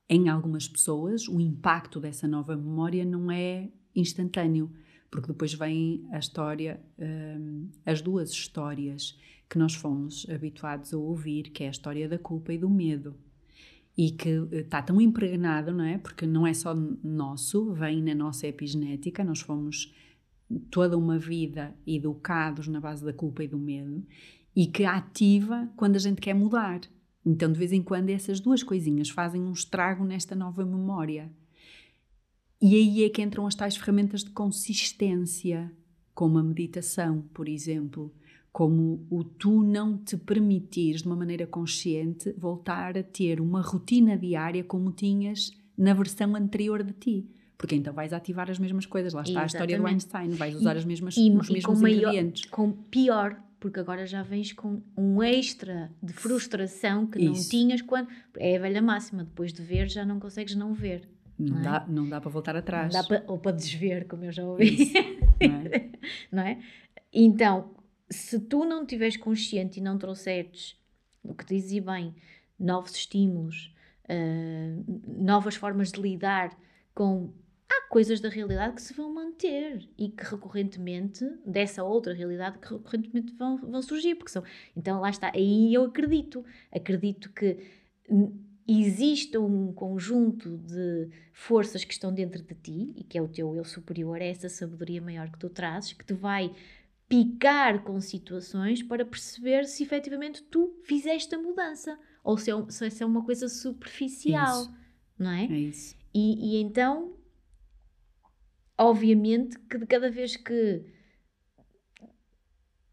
Speaker 2: em algumas pessoas, o impacto dessa nova memória não é instantâneo, porque depois vem a história, um, as duas histórias que nós fomos habituados a ouvir, que é a história da culpa e do medo e que está eh, tão impregnado, não é? Porque não é só nosso, vem na nossa epigenética, nós fomos toda uma vida educados na base da culpa e do medo e que ativa quando a gente quer mudar. Então, de vez em quando, essas duas coisinhas fazem um estrago nesta nova memória. E aí é que entram as tais ferramentas de consistência, como a meditação, por exemplo, como o tu não te permitires de uma maneira consciente voltar a ter uma rotina diária como tinhas na versão anterior de ti. Porque então vais ativar as mesmas coisas. Lá está Exatamente. a história do Einstein, vais usar
Speaker 1: e,
Speaker 2: as mesmas,
Speaker 1: e,
Speaker 2: os mesmos
Speaker 1: com
Speaker 2: ingredientes.
Speaker 1: Maior, com pior, porque agora já vens com um extra de frustração que não Isso. tinhas quando. É a velha máxima, depois de ver já não consegues não ver.
Speaker 2: Não, não, é? dá, não dá para voltar atrás.
Speaker 1: Não dá para, ou para desver, como eu já ouvi. Isso, não, é? não é? Então, se tu não estiveres consciente e não trouxeres, o que dizia bem, novos estímulos, uh, novas formas de lidar com. Há coisas da realidade que se vão manter e que recorrentemente, dessa outra realidade, que recorrentemente vão, vão surgir. Porque são, então lá está. Aí eu acredito. Acredito que existe um conjunto de forças que estão dentro de ti e que é o teu eu superior, é essa sabedoria maior que tu trazes, que te vai picar com situações para perceber se efetivamente tu fizeste a mudança ou se é, se é uma coisa superficial, isso. não é?
Speaker 2: É isso.
Speaker 1: E, e, então, obviamente que de cada vez que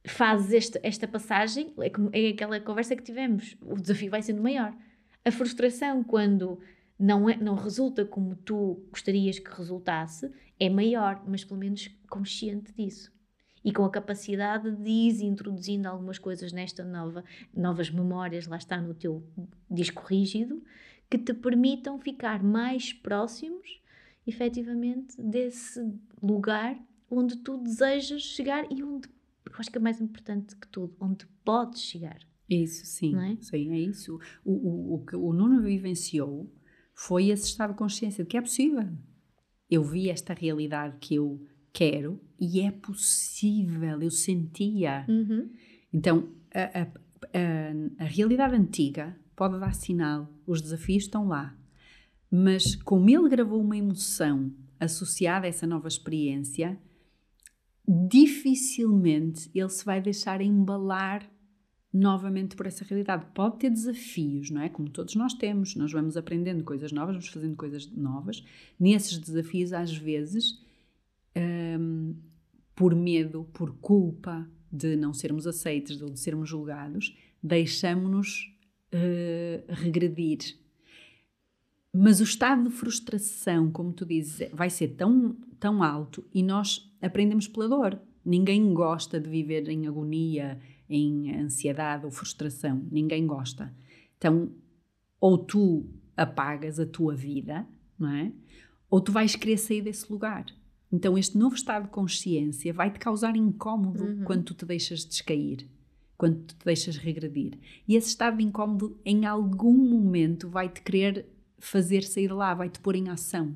Speaker 1: fazes esta, esta passagem, é, é aquela conversa que tivemos, o desafio vai sendo maior. A frustração quando não, é, não resulta como tu gostarias que resultasse é maior, mas pelo menos consciente disso e com a capacidade de ir introduzindo algumas coisas nesta nova, novas memórias, lá está no teu disco rígido, que te permitam ficar mais próximos, efetivamente, desse lugar onde tu desejas chegar e onde, eu acho que é mais importante que tudo, onde podes chegar.
Speaker 2: Isso, sim, é? sim, é isso. O, o, o que o Nuno vivenciou foi esse estado de consciência de que é possível. Eu vi esta realidade que eu quero e é possível, eu sentia.
Speaker 1: Uhum.
Speaker 2: Então, a, a, a, a, realidade antiga pode dar sinal, os desafios estão lá, mas como ele gravou uma emoção associada a essa nova experiência, dificilmente ele se vai deixar embalar novamente por essa realidade. Pode ter desafios, não é? Como todos nós temos, nós vamos aprendendo coisas novas, vamos fazendo coisas novas. Nesses desafios, às vezes, um, por medo, por culpa de não sermos aceitos ou de sermos julgados, deixamos-nos uh, regredir. Mas o estado de frustração, como tu dizes, vai ser tão, tão alto e nós aprendemos pela dor. Ninguém gosta de viver em agonia, em ansiedade ou frustração. Ninguém gosta. Então, ou tu apagas a tua vida, não é? Ou tu vais querer sair desse lugar. Então, este novo estado de consciência vai te causar incómodo uhum. quando tu te deixas descair, quando tu te deixas regredir. E esse estado de incómodo, em algum momento, vai te querer fazer sair lá, vai te pôr em ação.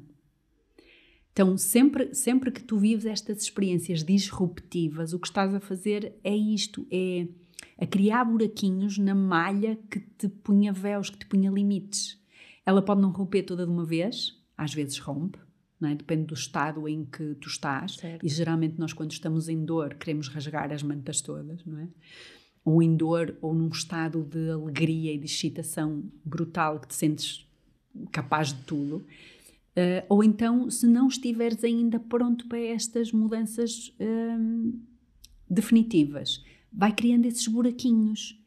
Speaker 2: Então, sempre, sempre que tu vives estas experiências disruptivas, o que estás a fazer é isto: é a criar buraquinhos na malha que te punha véus, que te punha limites. Ela pode não romper toda de uma vez, às vezes rompe, é? depende do estado em que tu estás.
Speaker 1: Certo.
Speaker 2: E geralmente nós, quando estamos em dor, queremos rasgar as mantas todas, não é? Ou em dor, ou num estado de alegria e de excitação brutal que te sentes capaz de tudo. Uh, ou então, se não estiveres ainda pronto para estas mudanças hum, definitivas, vai criando esses buraquinhos.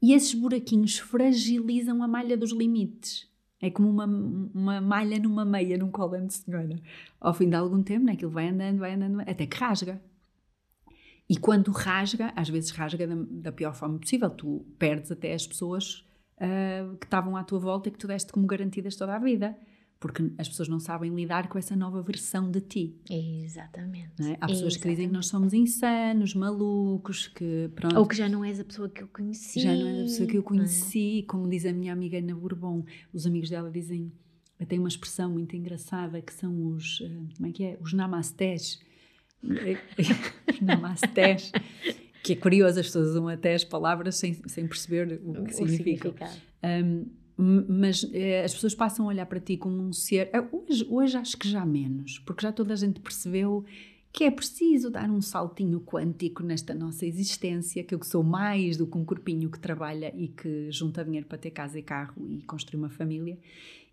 Speaker 2: E esses buraquinhos fragilizam a malha dos limites. É como uma, uma malha numa meia, num colã de senhora. Ao fim de algum tempo, né, aquilo vai andando, vai andando, até que rasga. E quando rasga, às vezes rasga da, da pior forma possível. Tu perdes até as pessoas uh, que estavam à tua volta e que tu deste como garantidas toda a vida porque as pessoas não sabem lidar com essa nova versão de ti.
Speaker 1: Exatamente.
Speaker 2: É? Há pessoas Exatamente. que dizem que nós somos insanos, malucos, que pronto.
Speaker 1: Ou que já não és a pessoa que eu conheci.
Speaker 2: Já não és a pessoa que eu conheci, é? como diz a minha amiga Ana Bourbon. Os amigos dela dizem, tem uma expressão muito engraçada que são os, eh, como é que é? Os namastés. os namastés. que é curioso, as pessoas usam até as palavras sem, sem perceber o que o significam. Um, mas é, as pessoas passam a olhar para ti como um ser. Eh, hoje, hoje acho que já menos, porque já toda a gente percebeu que é preciso dar um saltinho quântico nesta nossa existência, que eu sou mais do que um corpinho que trabalha e que junta dinheiro para ter casa e carro e construir uma família,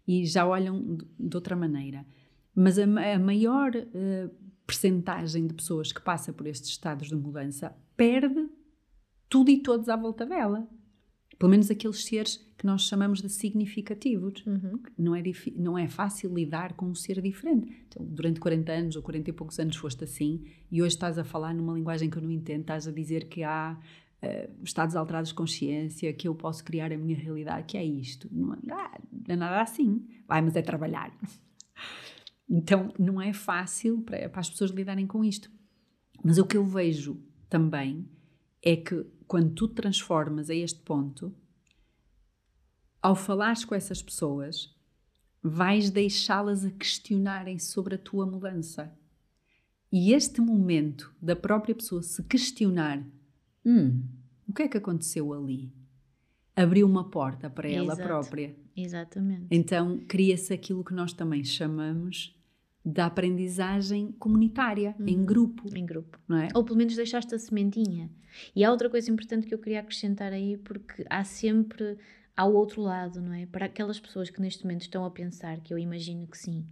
Speaker 2: e já olham de outra maneira. Mas a, a maior uh, percentagem de pessoas que passa por estes estados de mudança perde tudo e todos à volta dela. Pelo menos aqueles seres que nós chamamos de significativos.
Speaker 1: Uhum.
Speaker 2: Não, é não é fácil lidar com um ser diferente. Então, durante 40 anos ou 40 e poucos anos foste assim e hoje estás a falar numa linguagem que eu não entendo, estás a dizer que há uh, estados alterados de consciência, que eu posso criar a minha realidade, que é isto. Não, é, ah, não é nada assim. Vai, mas é trabalhar. Então, não é fácil para, para as pessoas lidarem com isto. Mas o que eu vejo também é que quando tu te transformas a este ponto, ao falares com essas pessoas, vais deixá-las a questionarem sobre a tua mudança. E este momento da própria pessoa se questionar: hum, o que é que aconteceu ali? Abriu uma porta para ela
Speaker 1: Exato.
Speaker 2: própria.
Speaker 1: Exatamente.
Speaker 2: Então cria-se aquilo que nós também chamamos da aprendizagem comunitária, uhum. em grupo.
Speaker 1: Em grupo.
Speaker 2: Não é?
Speaker 1: Ou pelo menos deixaste a sementinha. E há outra coisa importante que eu queria acrescentar aí, porque há sempre ao outro lado, não é? Para aquelas pessoas que neste momento estão a pensar, que eu imagino que sim,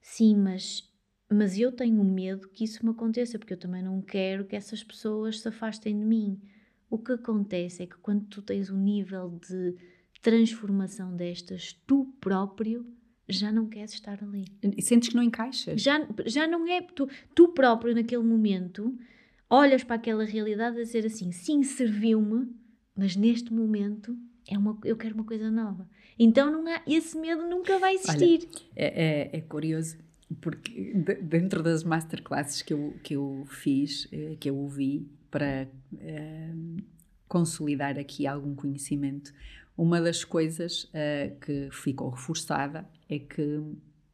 Speaker 1: sim, mas, mas eu tenho medo que isso me aconteça, porque eu também não quero que essas pessoas se afastem de mim. O que acontece é que quando tu tens um nível de transformação destas, tu próprio já não queres estar ali.
Speaker 2: E sentes que não encaixas?
Speaker 1: Já, já não é. Tu, tu próprio, naquele momento, olhas para aquela realidade a dizer assim: sim, serviu-me, mas neste momento é uma, eu quero uma coisa nova. Então não há, esse medo nunca vai existir.
Speaker 2: Olha, é, é, é, curioso, porque dentro das masterclasses que eu, que eu fiz, eh, que eu ouvi para é, consolidar aqui algum conhecimento, uma das coisas uh, que ficou reforçada é que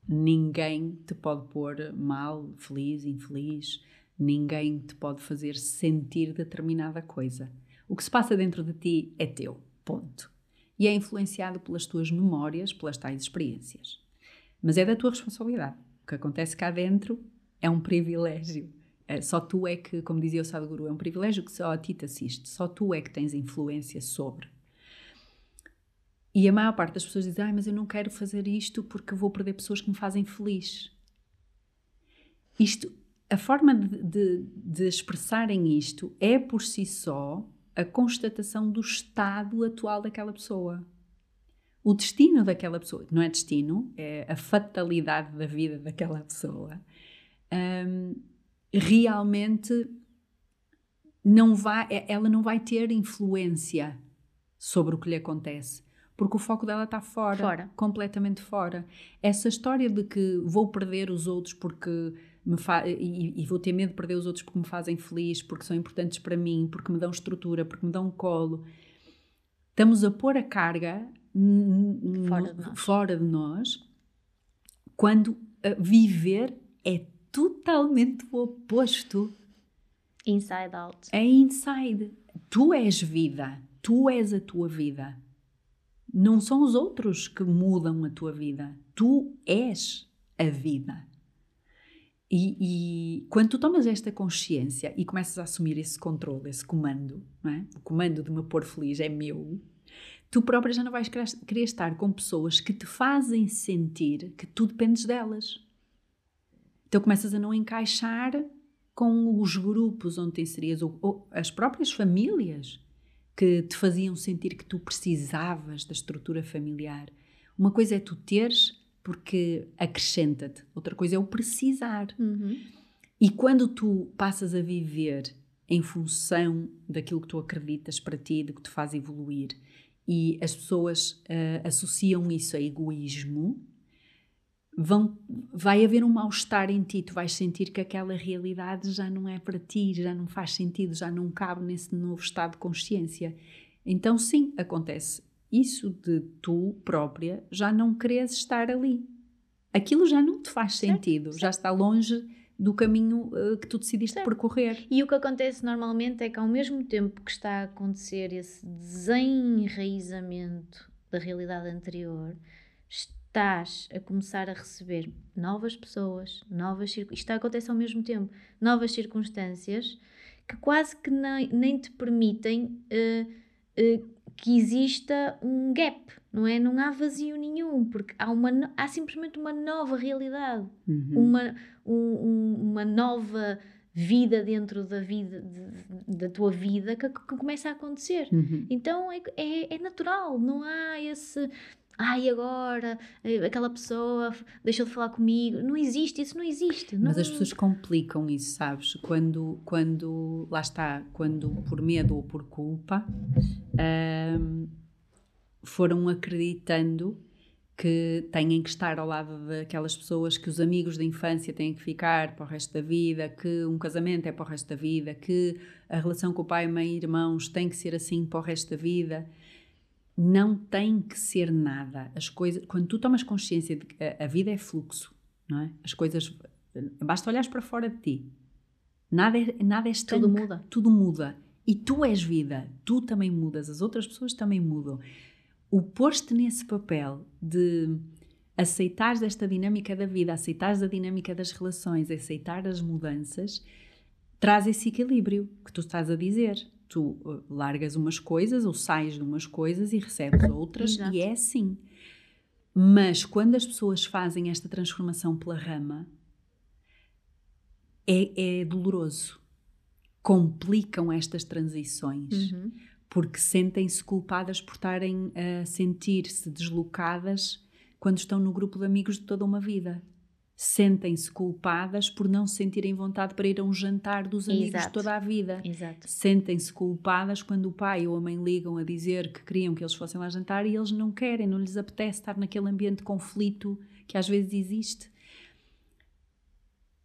Speaker 2: ninguém te pode pôr mal, feliz, infeliz, ninguém te pode fazer sentir determinada coisa. O que se passa dentro de ti é teu, ponto. E é influenciado pelas tuas memórias, pelas tais experiências. Mas é da tua responsabilidade. O que acontece cá dentro é um privilégio. É, só tu é que, como dizia o Sadhguru, é um privilégio que só a ti te assiste. Só tu é que tens influência sobre. E a maior parte das pessoas diz: ah, mas eu não quero fazer isto porque vou perder pessoas que me fazem feliz. Isto, a forma de, de, de expressarem isto é por si só a constatação do estado atual daquela pessoa. O destino daquela pessoa, não é destino, é a fatalidade da vida daquela pessoa, um, realmente não vai, ela não vai ter influência sobre o que lhe acontece porque o foco dela está fora,
Speaker 1: fora,
Speaker 2: completamente fora. Essa história de que vou perder os outros porque me fa e, e, vou ter medo de perder os outros porque me fazem feliz, porque são importantes para mim, porque me dão estrutura, porque me dão colo. Estamos a pôr a carga
Speaker 1: fora de nós,
Speaker 2: fora de nós quando viver é totalmente o oposto.
Speaker 1: Inside out.
Speaker 2: É inside. Tu és vida. Tu és a tua vida. Não são os outros que mudam a tua vida. Tu és a vida. E, e, quando tu tomas esta consciência e começas a assumir esse controle, esse comando, é? o comando de me pôr feliz é meu, tu própria já não vais querer estar com pessoas que te fazem sentir que tu dependes delas. Então começas a não encaixar com os grupos onde te inserias, ou, ou as próprias famílias que te faziam sentir que tu precisavas da estrutura familiar. Uma coisa é tu teres porque acrescenta-te. Outra coisa é o precisar.
Speaker 1: Uhum.
Speaker 2: E quando tu passas a viver em função daquilo que tu acreditas para ti, do que te faz evoluir, e as pessoas uh, associam isso a egoísmo, vão, vai haver um mal-estar em ti. Tu vais sentir que aquela realidade já não é para ti, já não faz sentido, já não cabe nesse novo estado de consciência. Então, sim, acontece isso de tu própria já não queres estar ali. Aquilo já não te faz sentido, certo, já está longe do caminho uh, que tu decidiste certo. percorrer.
Speaker 1: E o que acontece normalmente é que, ao mesmo tempo que está a acontecer esse desenraizamento da realidade anterior, estás a começar a receber novas pessoas, novas isto está a acontecer ao mesmo tempo, novas circunstâncias que quase que nem, nem te permitem uh, uh, que exista um gap, não é? Não há vazio nenhum, porque há, uma, há simplesmente uma nova realidade,
Speaker 2: uhum.
Speaker 1: uma, um, uma nova vida dentro da vida de, da tua vida que, que, começa a acontecer.
Speaker 2: Uhum.
Speaker 1: Então é, é, é, natural, não há esse ai agora eh, aquela pessoa deixou de falar comigo. Não existe, isso não existe.
Speaker 2: Mas
Speaker 1: não...
Speaker 2: as pessoas complicam isso, sabes? Quando, quando lá está, quando por medo ou por culpa um, foram acreditando que têm que estar ao lado daquelas pessoas, que os amigos da infância têm que ficar para o resto da vida, que um casamento é para o resto da vida, que a relação com o pai, mãe e irmãos tem que ser assim para o resto da vida não tem que ser nada. As coisas, quando tu tomas consciência de que a, a vida é fluxo, não é? As coisas, basta olhares para fora de ti. Nada é, nada é estanque,
Speaker 1: Tudo muda.
Speaker 2: Tudo muda. E tu és vida, tu também mudas, as outras pessoas também mudam. O pôr-te nesse papel de aceitares esta dinâmica da vida, aceitares a dinâmica das relações, aceitar as mudanças, traz esse equilíbrio que tu estás a dizer tu uh, largas umas coisas ou sais de umas coisas e recebes outras Exato. e é assim. Mas quando as pessoas fazem esta transformação pela rama, é, é doloroso. Complicam estas transições
Speaker 1: uhum.
Speaker 2: porque sentem-se culpadas por estarem a sentir-se deslocadas quando estão no grupo de amigos de toda uma vida sentem-se culpadas por não sentirem vontade para ir a um jantar dos amigos Exato. toda a vida. Sentem-se culpadas quando o pai ou a mãe ligam a dizer que queriam que eles fossem lá jantar e eles não querem, não lhes apetece estar naquele ambiente de conflito que às vezes existe.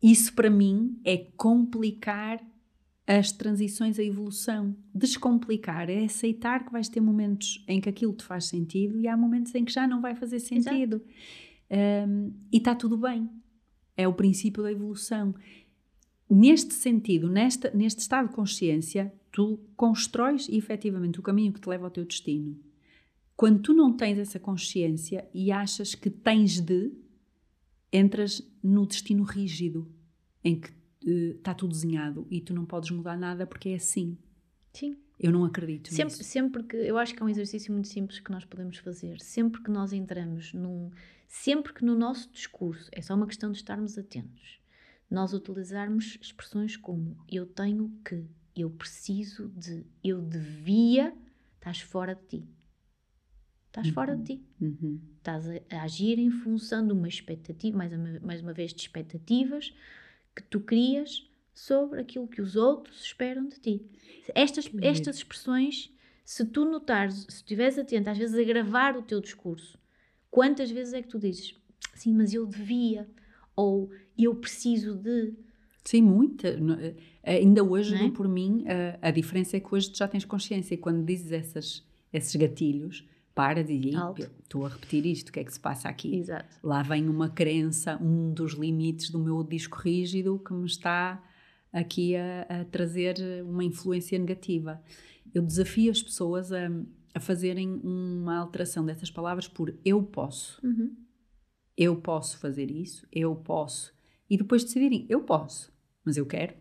Speaker 2: Isso para mim é complicar as transições, a evolução. Descomplicar é aceitar que vais ter momentos em que aquilo te faz sentido e há momentos em que já não vai fazer sentido. Um, e está tudo bem. É o princípio da evolução. Neste sentido, nesta, neste estado de consciência, tu constróis efetivamente o caminho que te leva ao teu destino. Quando tu não tens essa consciência e achas que tens de, entras no destino rígido, em que está uh, tudo desenhado e tu não podes mudar nada porque é assim.
Speaker 1: Sim.
Speaker 2: Eu não acredito
Speaker 1: sempre,
Speaker 2: nisso.
Speaker 1: Sempre que, eu acho que é um exercício muito simples que nós podemos fazer. Sempre que nós entramos num, Sempre que no nosso discurso, é só uma questão de estarmos atentos, nós utilizarmos expressões como eu tenho que, eu preciso de, eu devia, estás fora de ti. Estás uhum. fora de ti.
Speaker 2: Uhum.
Speaker 1: Estás a, a, agir em função de uma expectativa, mais uma, mais uma vez, de expectativas que tu crias sobre aquilo que os outros esperam de ti. Estas, estas expressões, se tu notares, se estiveres atento, às vezes a gravar o teu discurso, Quantas vezes é que tu dizes, sim, mas eu devia, ou eu preciso de.
Speaker 2: Sim, muita. Eh, ainda hoje, é? por mim, a, a, diferença é que hoje tu já tens consciência e quando dizes essas, esses gatilhos, para de ir, estou a repetir isto, o que é que se passa aqui?
Speaker 1: Exato.
Speaker 2: Lá vem uma crença, um dos limites do meu disco rígido que me está aqui a, a trazer uma influência negativa. Eu desafio as pessoas a, a fazerem uma alteração dessas palavras por eu posso.
Speaker 1: Uhum.
Speaker 2: Eu posso fazer isso, eu posso. E depois decidirem, eu posso, mas eu quero.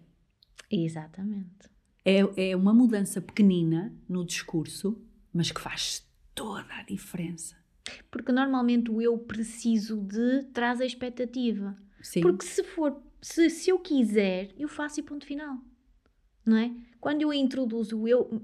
Speaker 1: Exatamente.
Speaker 2: É, é uma mudança pequenina no discurso, mas que faz toda a diferença.
Speaker 1: Porque normalmente o eu preciso de traz a expectativa.
Speaker 2: Sim.
Speaker 1: Porque se for, se, se eu quiser, eu faço e ponto final. Não é? Quando eu introduzo o eu,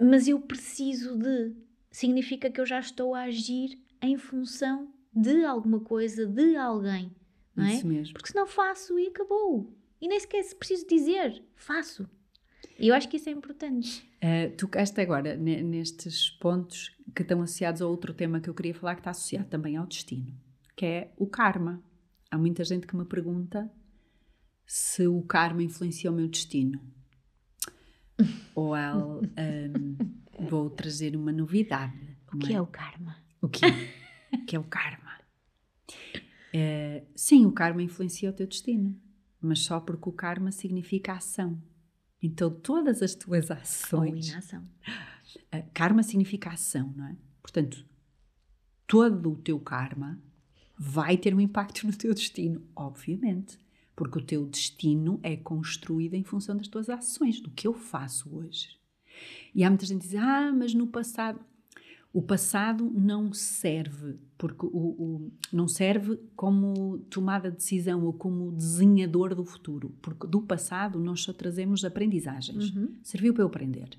Speaker 1: mas eu preciso de, significa que eu já estou a agir em função de alguma coisa, de alguém. Não é?
Speaker 2: Isso mesmo.
Speaker 1: Porque senão faço e acabou. E nem sequer se preciso dizer, faço. E eu acho que isso é importante.
Speaker 2: Uh, tocaste agora ne- nestes pontos que estão associados a outro tema que eu queria falar, que está associado também ao destino, que é o karma. Há muita gente que me pergunta se o karma influencia o meu destino. Ou ela, um, vou trazer uma novidade.
Speaker 1: O que é o karma?
Speaker 2: O que, o que é o karma? Eh, sim, o karma influencia o teu destino, mas só porque o karma significa ação. Então, todas as tuas
Speaker 1: Ou
Speaker 2: ações.
Speaker 1: inação.
Speaker 2: Uh, karma significa ação, não é? Portanto, todo o teu karma vai ter um impacto no teu destino, obviamente. Porque o teu destino é construído em função das tuas ações, do que eu faço hoje. E há muita gente que diz: Ah, mas no passado. O passado não serve, porque o, o- não serve como tomada de decisão ou como desenhador do futuro. Porque do passado nós só trazemos aprendizagens.
Speaker 1: Uhum.
Speaker 2: Serviu para eu aprender.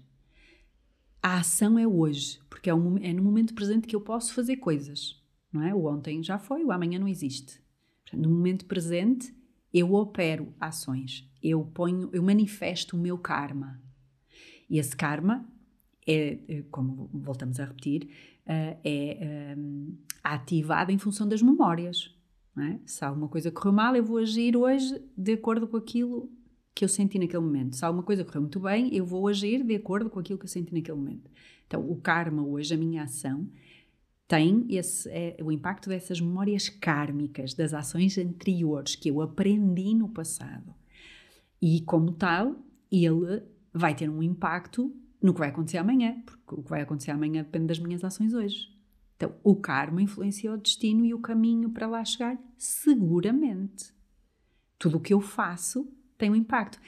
Speaker 2: A ação é hoje, porque é, é no momento presente que eu posso fazer coisas. Não é? O ontem já foi, o amanhã não existe. No momento presente, eu opero ações. Eu ponho, eu manifesto o meu karma. E esse karma é, é, como voltamos a repetir, eh, é hum, ativado em função das memórias. é? Se alguma coisa correu mal, eu vou agir hoje de acordo com aquilo que eu senti naquele momento. Se alguma coisa correu muito bem, eu vou agir de acordo com aquilo que eu senti naquele momento. Então, o karma hoje, a minha ação, tem esse, é, o impacto dessas memórias kármicas, das ações anteriores que eu aprendi no passado. E, como tal, ele vai ter um impacto no que vai acontecer amanhã, porque o que vai acontecer amanhã depende das minhas ações hoje. Então, o karma influencia o destino e o caminho para lá chegar, seguramente. Tudo o que eu faço tem um impacto.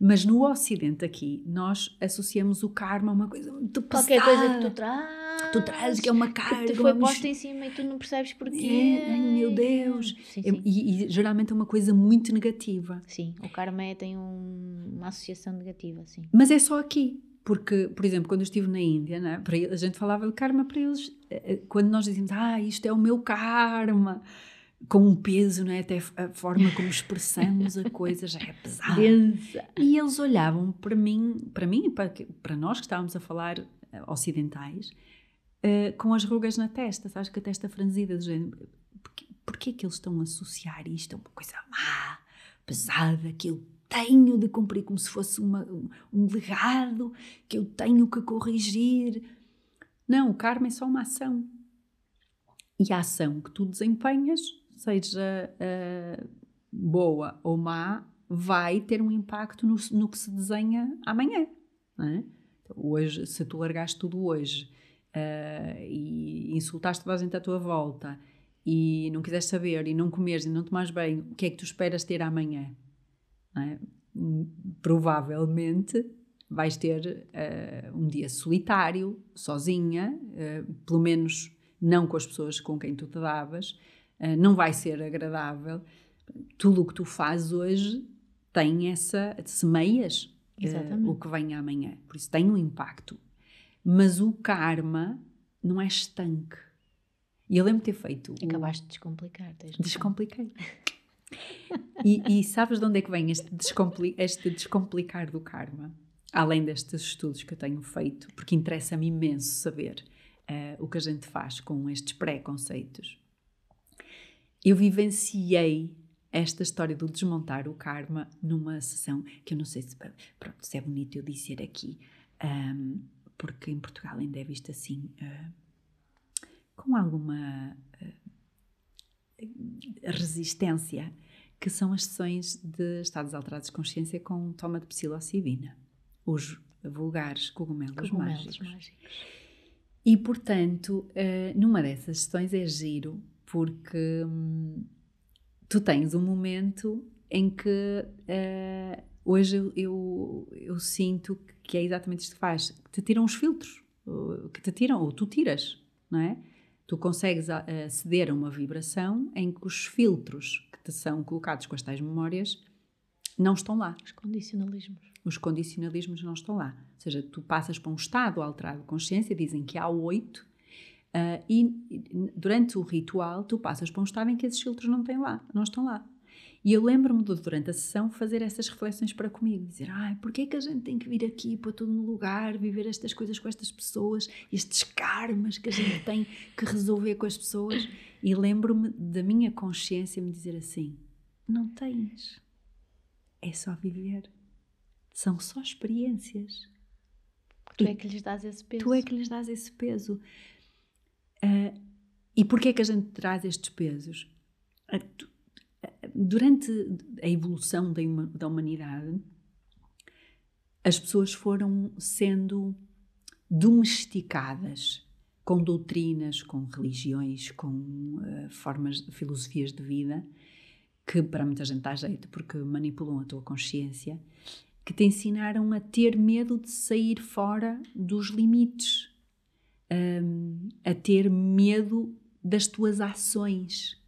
Speaker 2: Mas no Ocidente aqui, nós associamos o karma a uma coisa muito
Speaker 1: Qualquer
Speaker 2: pesada.
Speaker 1: coisa que tu traz.
Speaker 2: Tu trazes que é uma carga.
Speaker 1: Que te foi
Speaker 2: uma
Speaker 1: posta em cima e tu não percebes porquê.
Speaker 2: É, ai, meu Deus.
Speaker 1: Sim,
Speaker 2: É,
Speaker 1: sim.
Speaker 2: E, e geralmente é uma coisa muito negativa.
Speaker 1: Sim, o karma é- tem um- uma associação negativa, sim.
Speaker 2: Mas é só aqui. Porque, por exemplo, quando eu estive na Índia, né, a gente falava de karma para eles. eh, eh, Quando nós dizíamos, ah, isto é o meu karma, com um peso, não é? até a forma como expressamos a coisa já é pesada.
Speaker 1: Densa.
Speaker 2: E eles olhavam para mim, para mim e para, para nós que estávamos a falar eh, ocidentais, eh, com as rugas na testa, sabes, com a testa franzida, do género. Porquê, porquê que eles estão a associar isto a uma coisa má, pesada, que eu tenho de cumprir como se fosse uma- um, legado, que eu tenho que corrigir? Não, o karma é só uma ação. E a ação que tu desempenhas, seja eh, boa ou má, vai ter um impacto no, no que se desenha amanhã. é? Então, hoje, se tu largaste tudo hoje eh, e insultaste toda a gente à tua volta e não quiseres saber e não comeres e não tomares bem, o que é que tu esperas ter amanhã? é? Provavelmente vais ter eh, um dia solitário, sozinha, eh, pelo menos não com as pessoas com quem tu te davas, eh, não vai ser agradável. Tudo o que tu fazes hoje tem essa. semeias o que vem amanhã. Por isso tem um impacto. Mas o karma não é estanque. E eu lembro de ter feito. o-
Speaker 1: Acabaste de descomplicar. tens.
Speaker 2: Descompliquei. E, e sabes de onde é que vem este, descompli- este descomplicar do karma? Além destes estudos que eu tenho feito, porque interessa-me imenso saber eh, o que a gente faz com estes preconceitos. Eu vivenciei esta história do desmontar o karma numa sessão que eu não sei se, pronto, se é bonito eu dizer aqui, ahm, porque em Portugal ainda é visto assim, uh, com alguma uh, resistência, que são as sessões de estados alterados de consciência com toma de psilocibina, os vulgares cogumelos, cogumelos mágicos. mágicos. E, portanto, uh, numa dessas sessões é giro, porque hum, tu tens um momento em que uh, hoje eu, eu, eu, sinto que é exatamente isto que faz, te tiram os filtros, que te tiram, ou tu tiras, não é? Tu consegues aceder a uma vibração em que os filtros que te são colocados com as tais memórias não estão lá.
Speaker 1: Os condicionalismos.
Speaker 2: Os condicionalismos não estão lá. Ou seja, tu passas para um estado alterado de consciência, dizem que há oito, uh, e durante o ritual tu passas para um estado em que esses filtros não, têm lá, não estão lá. E eu lembro-me de, durante a sessão, fazer essas reflexões para comigo, dizer, ai, porquê é que a gente tem que vir aqui para todo no lugar, viver estas coisas com estas pessoas, estes karmas que a gente tem que resolver com as pessoas? E lembro-me da minha consciência me dizer assim, não tens, é só viver. São só experiências.
Speaker 1: Tu é que lhes dás esse peso.
Speaker 2: Tu é que lhes dás esse peso. Uh, e porquê é que a gente traz estes pesos? Durante a evolução da, da humanidade, as pessoas foram sendo domesticadas com doutrinas, com religiões, com uh, formas, filosofias de vida, que para muita gente dá jeito porque manipulam a tua consciência que te ensinaram a ter medo de sair fora dos limites, um, a ter medo das tuas ações,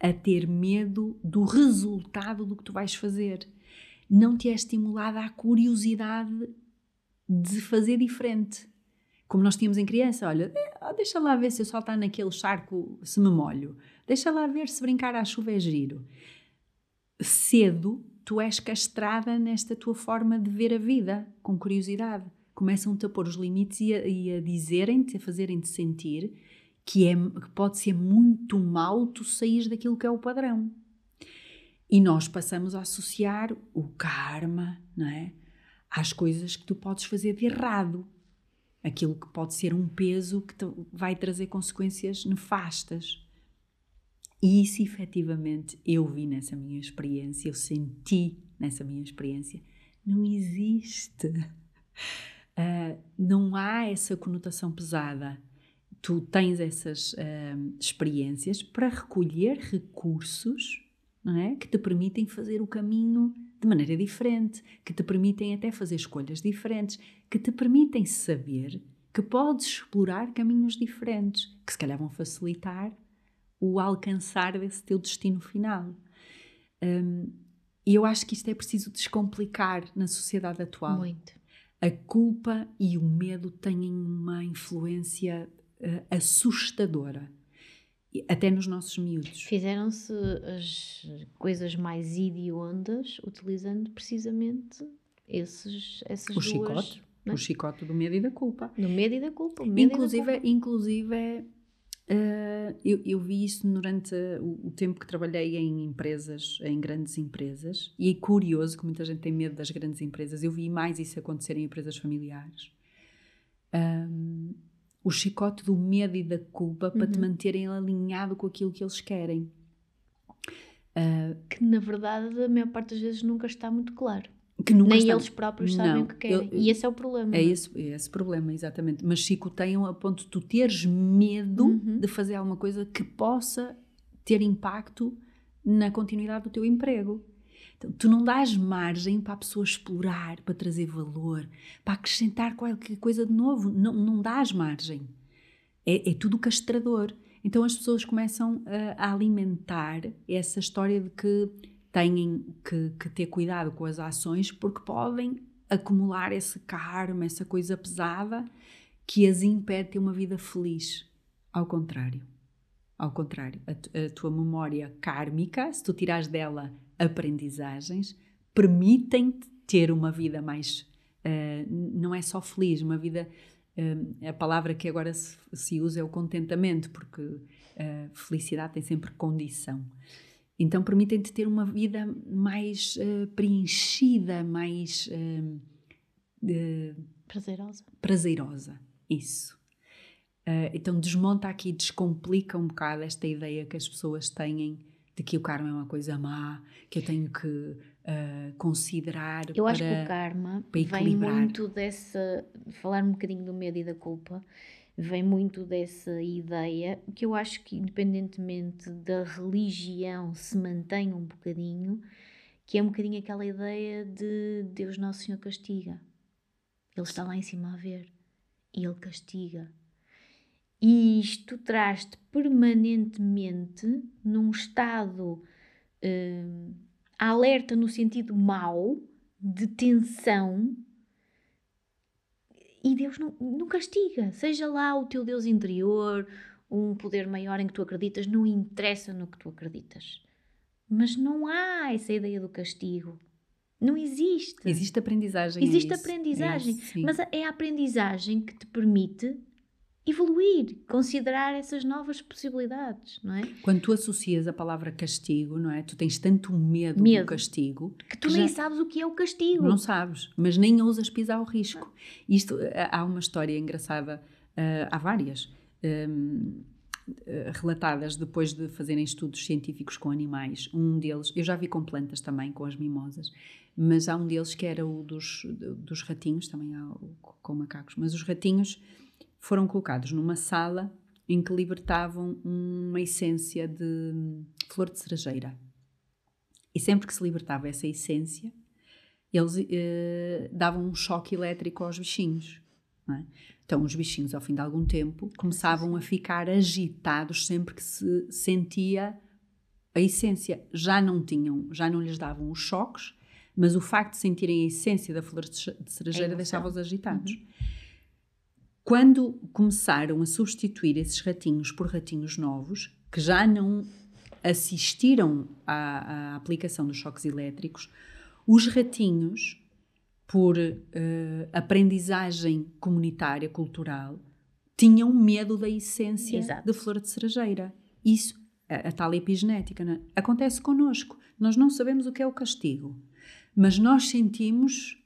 Speaker 2: a ter medo do resultado do que tu vais fazer. Não te é estimulada a curiosidade de fazer diferente. Como nós tínhamos em criança, olha, eh, deixa lá ver se eu saltar naquele charco se me molho. Deixa lá ver se brincar à chuva é giro. Cedo tu és castrada nesta tua forma de ver a vida, com curiosidade. Começam-te a pôr os limites e a, e a dizerem-te, a fazerem-te sentir que, é, que pode ser muito mal tu saís daquilo que é o padrão. E nós passamos a associar o karma, não é? Às coisas que tu podes fazer de errado. Aquilo que pode ser um peso que vai trazer consequências nefastas. E isso efetivamente eu vi nessa minha experiência, eu senti nessa minha experiência. Não existe. Uh, não há essa conotação pesada. Tu tens essas uh, experiências para recolher recursos não é? que te permitem fazer o caminho de maneira diferente, que te permitem até fazer escolhas diferentes, que te permitem saber que podes explorar caminhos diferentes, que se calhar vão facilitar o alcançar desse teu destino final. Um, e eu acho que isto é preciso descomplicar na sociedade atual.
Speaker 1: Muito.
Speaker 2: A culpa e o medo têm uma influência uh, assustadora, até nos nossos miúdos.
Speaker 1: Fizeram-se as coisas mais idiondas utilizando precisamente esses, essas
Speaker 2: o
Speaker 1: duas...
Speaker 2: Chicote, é? O chicote do medo e da culpa.
Speaker 1: Do medo e da culpa. inclusive,
Speaker 2: da culpa. inclusive Uh, eu, eu, vi isso durante o, o, tempo que trabalhei em empresas, em grandes empresas, e é curioso que muita gente tem medo das grandes empresas. Eu vi mais isso acontecer em empresas familiares. Um, o chicote do medo e da culpa uhum. para te uhum. manterem alinhado com aquilo que eles querem.
Speaker 1: Uh, que na verdade a maior parte das vezes nunca está muito claro que nunca Nem eles próprios sabem não, o que querem. Eu, e esse é o problema.
Speaker 2: É, é esse, é esse problema, exatamente. Mas chicoteiam a ponto de tu teres medo uhum. de fazer alguma coisa que possa ter impacto na continuidade do teu emprego. Então, tu não dás margem para a pessoa explorar, para trazer valor, para acrescentar qualquer coisa de novo. Não, não dás margem. É, é tudo castrador. Então as pessoas começam a, a alimentar essa história de que têm que, que, ter cuidado com as ações porque podem acumular esse karma, essa coisa pesada que as impede de ter uma vida feliz. Ao contrário. Ao contrário, a, a tua memória kármica, se tu tirares dela aprendizagens, permitem-te ter uma vida mais. Uh, não é só feliz, uma vida. Uh, a palavra que agora se, se, usa é o contentamento, porque uh, felicidade tem sempre condição. Então permitem-te ter uma vida mais preenchida, mais
Speaker 1: Prazerosa.
Speaker 2: Prazerosa, isso. Então desmonta aqui, descomplica um bocado esta ideia que as pessoas têm de que o karma é uma coisa má, que eu tenho que uh, considerar.
Speaker 1: Eu para, acho que o karma vem muito dessa. Falar um bocadinho do medo e da culpa, vem muito dessa ideia que eu acho que, independentemente da religião, se mantém um bocadinho, que é um bocadinho aquela ideia de Deus Nosso Senhor castiga. Ele está lá em cima a ver e ele castiga. E isto traz-te permanentemente num estado uh, alerta no sentido mau, de tensão, e Deus não, não castiga. Seja lá o teu Deus interior, um poder maior em que tu acreditas, não interessa no que tu acreditas. Mas não há essa ideia do castigo. Não existe.
Speaker 2: Existe aprendizagem.
Speaker 1: Existe é aprendendizagem. É mas é a aprendizagem que te permite evoluir, considerar essas novas possibilidades, não é?
Speaker 2: Quando tu associas a palavra castigo, não é? Tu tens tanto medo, medo do castigo
Speaker 1: que tu que nem já... sabes o que é o castigo.
Speaker 2: Não sabes, mas nem ousas pisar o risco. Isto eh, há uma história engraçada, uh, há várias. Um, eh, relatadas depois de fazerem estudos científicos com animais. Um deles, eu já vi com plantas também, com as mimosas, mas há um deles que era o dos, dos ratinhos, também há o com macacos, mas os ratinhos foram colocados numa sala em que libertavam uma essência de flor de cerejeira. E sempre que se libertava essa essência, eles eh, davam um choque elétrico aos bichinhos. É? Então, os bichinhos, ao fim de algum tempo, começavam a ficar agitados sempre que se sentia a essência. Já não tinham, já não lhes davam os choques, mas o facto de sentirem a essência da flor de cerejeira é deixava-os agitados. Uhum. Quando começaram a substituir esses ratinhos por ratinhos novos, que já não assistiram à, à aplicação dos choques elétricos, os ratinhos por uh, aprendizagem comunitária, cultural, tinham medo da essência Exato. da flor de cerejeira. Isso, a, a tal epigenética, é? acontece connosco. Nós não sabemos o que é o castigo, mas nós sentimos,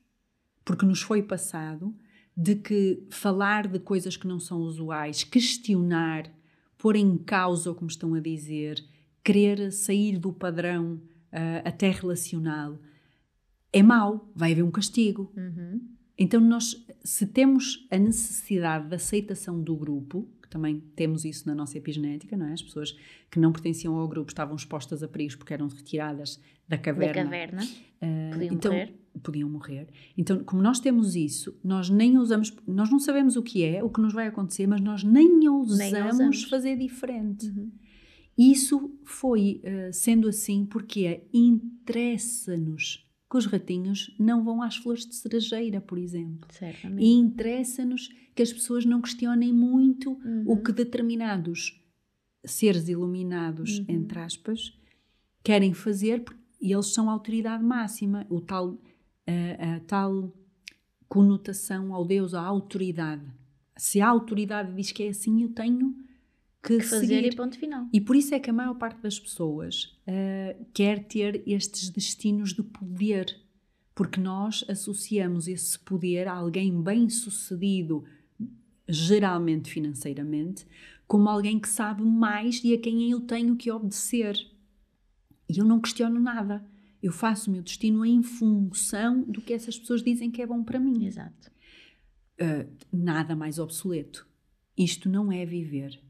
Speaker 2: porque nos foi passado, de que falar de coisas que não são usuais, questionar, pôr em causa, como estão a dizer, querer sair do padrão uh, até relacional, é mau, vai haver um castigo. Uhum. Então, nós, se temos a necessidade de aceitação do grupo, que também temos isso na nossa epigenética, não é? As pessoas que não pertenciam ao grupo estavam expostas a perigos porque eram retiradas da caverna.
Speaker 1: Da caverna. Uh, podiam
Speaker 2: então,
Speaker 1: morrer.
Speaker 2: Podiam morrer. Então, como nós temos isso, nós nem usamos, nós não sabemos o que é, o que nos vai acontecer, mas nós nem ousamos, ousamos. fazer diferente. Uhum. Isso foi uh, sendo assim porque interessa-nos que os ratinhos não vão às flores de cerejeira, por exemplo.
Speaker 1: Certamente.
Speaker 2: E interessa-nos que as pessoas não questionem muito uhum. o que determinados seres iluminados, uhum. entre aspas, querem fazer, e eles são a autoridade máxima, o tal, a, a tal conotação ao Deus, à autoridade. Se a autoridade diz que é assim, eu tenho que, que fazer seguir.
Speaker 1: e ponto final.
Speaker 2: E por isso é que a maior parte das pessoas uh, quer ter estes destinos de poder, porque nós associamos esse poder a alguém bem sucedido, geralmente financeiramente, como alguém que sabe mais e a quem eu tenho que obedecer. E eu não questiono nada. Eu faço o meu destino em função do que essas pessoas dizem que é bom para mim.
Speaker 1: Exato.
Speaker 2: Uh, nada mais obsoleto. Isto não é viver.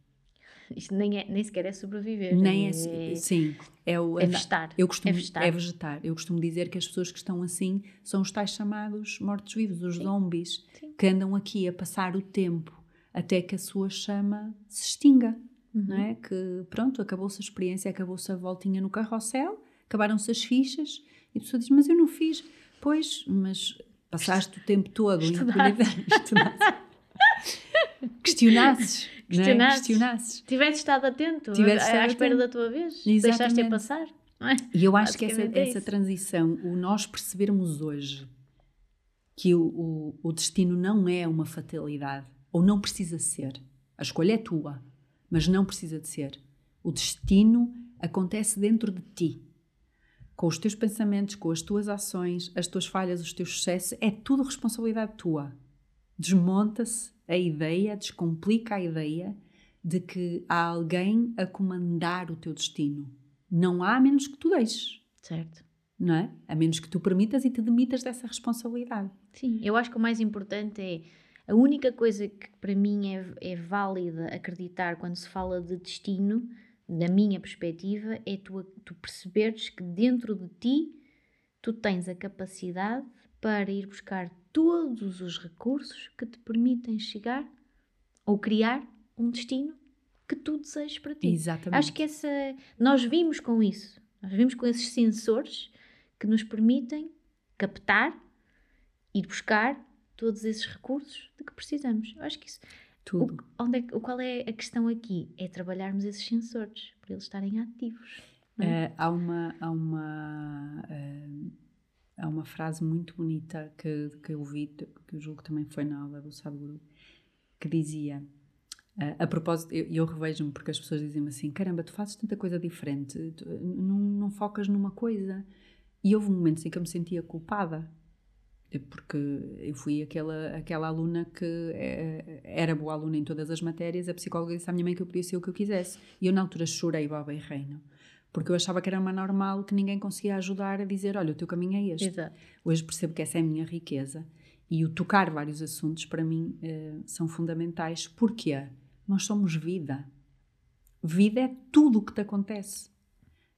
Speaker 1: Isto nem, é, nem sequer é sobreviver.
Speaker 2: Nem é, é sim. É, o,
Speaker 1: é vegetar.
Speaker 2: Eu costumo, é vegetar. é vegetar. Eu costumo dizer que as pessoas que estão assim são os tais chamados mortos-vivos, os sim. zombies, sim. que andam aqui a passar o tempo até que a sua chama se extinga. Uhum. Não é? Que pronto, acabou-se a experiência, acabou-se a voltinha no carrossel, acabaram-se as fichas e a pessoa diz: Mas eu não fiz. Pois, mas passaste o tempo todo
Speaker 1: estudaste.
Speaker 2: Questionasses. Questionasses.
Speaker 1: É? Questionasses. Tiveste estado atento Tiveste à, à espera da tua vez. Deixaste-a passar. É?
Speaker 2: E eu acho que essa, é essa transição, o nós percebermos hoje que o, o, o destino não é uma fatalidade, ou não precisa ser. A escolha é tua, mas não precisa de ser. O destino acontece dentro de ti. Com os teus pensamentos, com as tuas ações, as tuas falhas, os teus sucessos, é tudo responsabilidade tua. desmonta-se a ideia, descomplica a ideia de que há alguém a comandar o teu destino. Não há a menos que tu deixes.
Speaker 1: Certo.
Speaker 2: Não é? A menos que tu permitas e te demitas dessa responsabilidade.
Speaker 1: Sim, eu acho que o mais importante é a única coisa que para mim é, é válida acreditar quando se fala de destino, na minha perspectiva, é tu, tu perceberes que dentro de ti tu tens a capacidade para ir buscar todos os recursos que te permitem chegar ou criar um destino que tu desejas para ti.
Speaker 2: Exatamente.
Speaker 1: Acho que essa nós vimos com isso. Nós vimos com esses sensores que nos permitem captar, ir buscar todos esses recursos de que precisamos. Eu acho que isso.
Speaker 2: Tudo.
Speaker 1: O, onde é, qual é a questão aqui? É trabalharmos esses sensores para eles estarem ativos. É?
Speaker 2: Uh, há uma. Há uma uh, há uma frase muito bonita que, que eu vi, que eu julgo que também foi na aula do Sadhguru, que dizia Uh, a propósito, eu, eu revejo-me porque as pessoas dizem-me assim: caramba, tu fazes tanta coisa diferente, tu, não, não focas numa coisa. E houve momentos em que eu me sentia culpada, porque eu fui aquela, aquela aluna que é, era boa aluna em todas as matérias. A psicóloga disse à minha mãe que eu podia ser o que eu quisesse. E eu, na altura, chorei, baba e reino, porque eu achava que era uma normal que ninguém conseguia ajudar a dizer: olha, o teu caminho é este.
Speaker 1: Exato.
Speaker 2: Hoje percebo que essa é a minha riqueza. E o tocar vários assuntos, para mim, uh, são fundamentais. Porquê? Nós somos vida. Vida é tudo o que te acontece.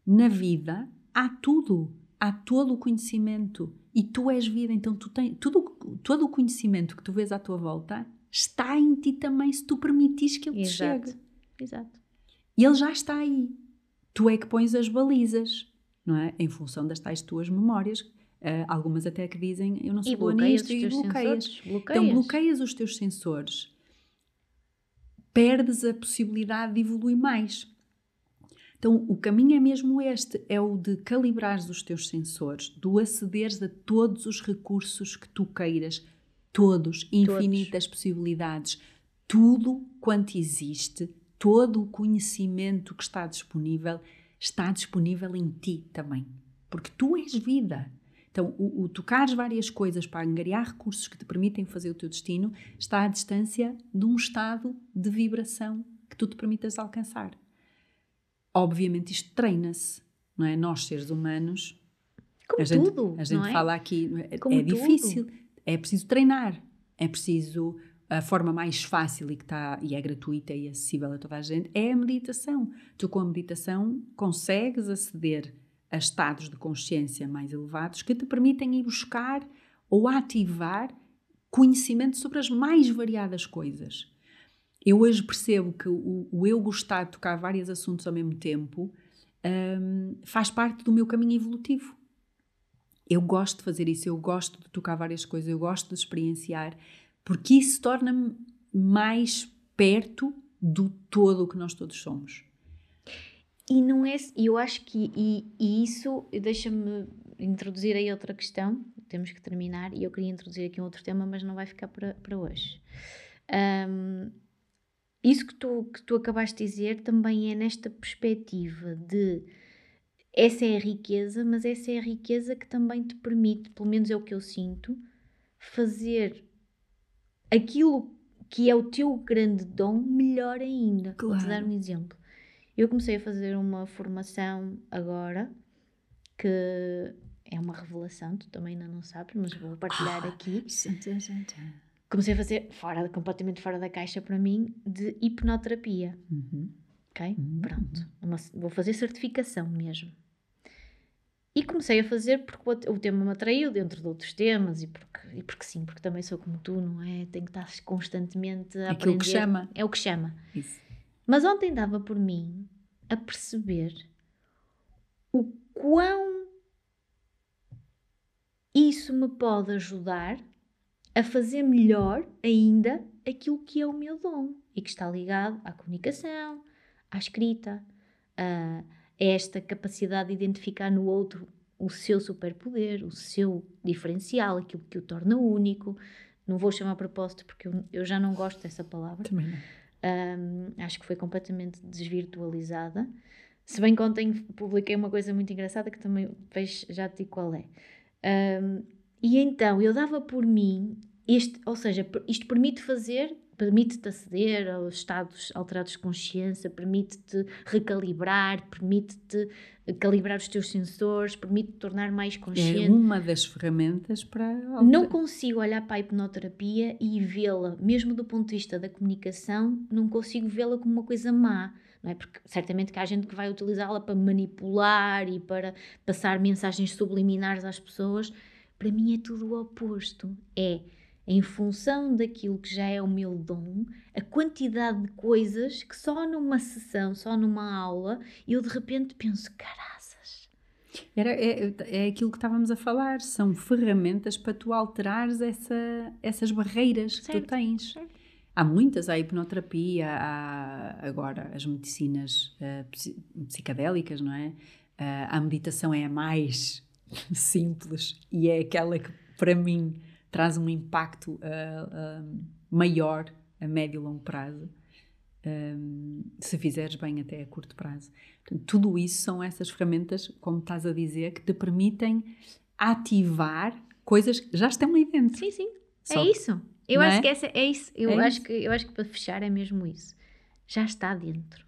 Speaker 2: Na vida há tudo, há todo o conhecimento e tu és vida, então tu tens tudo, todo o conhecimento que tu vês à tua volta está em ti também se tu permitires que ele Exato. te chegue.
Speaker 1: Exato.
Speaker 2: E ele já está aí. Tu é que pões as balizas, não é? Em função das tais tuas memórias. Uh, algumas até que dizem eu não sou boa nisto e bloqueias. bloqueias. Então bloqueias os teus sensores perdes a possibilidade de evoluir mais. Então, o caminho é mesmo este: é o de calibrares os teus sensores, do acederes a todos os recursos que tu queiras, todos, infinitas todos. possibilidades, tudo quanto existe, todo o conhecimento que está disponível, está disponível em ti também. Porque tu és vida. Então, o, o tocares várias coisas para angariar recursos que te permitem fazer o teu destino está à distância de um estado de vibração que tu te permitas alcançar. Obviamente, isto treina-se, não é? Nós, seres humanos,
Speaker 1: Como
Speaker 2: a gente,
Speaker 1: tudo,
Speaker 2: a gente
Speaker 1: é?
Speaker 2: fala aqui, é, é difícil, é preciso treinar, é preciso a forma mais fácil e que está e é gratuita e acessível a toda a gente é a meditação. Tu com a meditação consegues aceder a estados de consciência mais elevados que te permitem ir buscar ou ativar conhecimento sobre as mais variadas coisas. Eu hoje percebo que o, o eu gostar de tocar vários assuntos ao mesmo tempo um, faz parte do meu caminho evolutivo. Eu gosto de fazer isso, eu gosto de tocar várias coisas, eu gosto de experienciar, porque isso torna-me mais perto do todo o que nós todos somos.
Speaker 1: E não é. Eu acho que. E, e isso deixa-me introduzir aí outra questão. Temos que terminar. E eu queria introduzir aqui um outro tema, mas não vai ficar para, para hoje. Um, isso que tu, que tu acabaste de dizer também é nesta perspectiva de essa é a riqueza, mas essa é a riqueza que também te permite, pelo menos é o que eu sinto, fazer aquilo que é o teu grande dom melhor ainda. Claro. Vou-te dar um exemplo. Eu comecei a fazer uma formação agora que é uma revelação, tu também ainda não sabes, mas vou partilhar ah, aqui. Comecei a fazer, fora, completamente fora da caixa para mim, de hipnoterapia. Uhum. Ok? Uhum. Pronto. Uma, vou fazer certificação mesmo. E comecei a fazer porque o tema me atraiu dentro de outros temas e porque, e porque sim, porque também sou como tu, não é? Tenho que estar constantemente a Aquilo aprender.
Speaker 2: que chama.
Speaker 1: É o que chama.
Speaker 2: Isso.
Speaker 1: Mas ontem dava por mim a perceber o quão isso me pode ajudar a fazer melhor ainda aquilo que é o meu dom e que está ligado à comunicação, à escrita, a esta capacidade de identificar no outro o seu superpoder, o seu diferencial, aquilo que o torna único. Não vou chamar propósito porque eu, eu já não gosto dessa palavra.
Speaker 2: Também não
Speaker 1: um, acho que foi completamente desvirtualizada. Se bem que ontem publiquei uma coisa muito engraçada que também vejo, já te digo qual é. Um, e então eu dava por mim este, ou seja, isto permite fazer, permite-te aceder aos estados alterados de consciência, permite-te recalibrar, permite-te calibrar os teus sensores, permite-te tornar mais consciente.
Speaker 2: É uma das ferramentas para.
Speaker 1: Não consigo olhar para a hipnoterapia e vê-la, mesmo do ponto de vista da comunicação, não consigo vê-la como uma coisa má. Não é? Porque certamente que há gente que vai utilizá-la para manipular e para passar mensagens subliminares às pessoas. Para mim é tudo o oposto. É em função daquilo que já é o meu dom, a quantidade de coisas que só numa sessão, só numa aula, eu de repente penso, caraças.
Speaker 2: Era, é, é aquilo que estávamos a falar, são ferramentas para tu alterares essa, essas barreiras certo, que tu tens. Certo. Há muitas, há a hipnoterapia, há agora as medicinas uh, psicadélicas, não é? Uh, a meditação é a mais simples e é aquela que, para mim, traz um impacto uh, uh, maior a médio e longo prazo, um, se fizeres bem até a curto prazo. Portanto, tudo isso são essas ferramentas, como estás a dizer, que te permitem ativar coisas que já estão aí dentro.
Speaker 1: Sim, sim. Só é isso. Eu acho é? que essa, é isso. Eu, é acho isso? Que, eu acho que para fechar é mesmo isso. Já está dentro.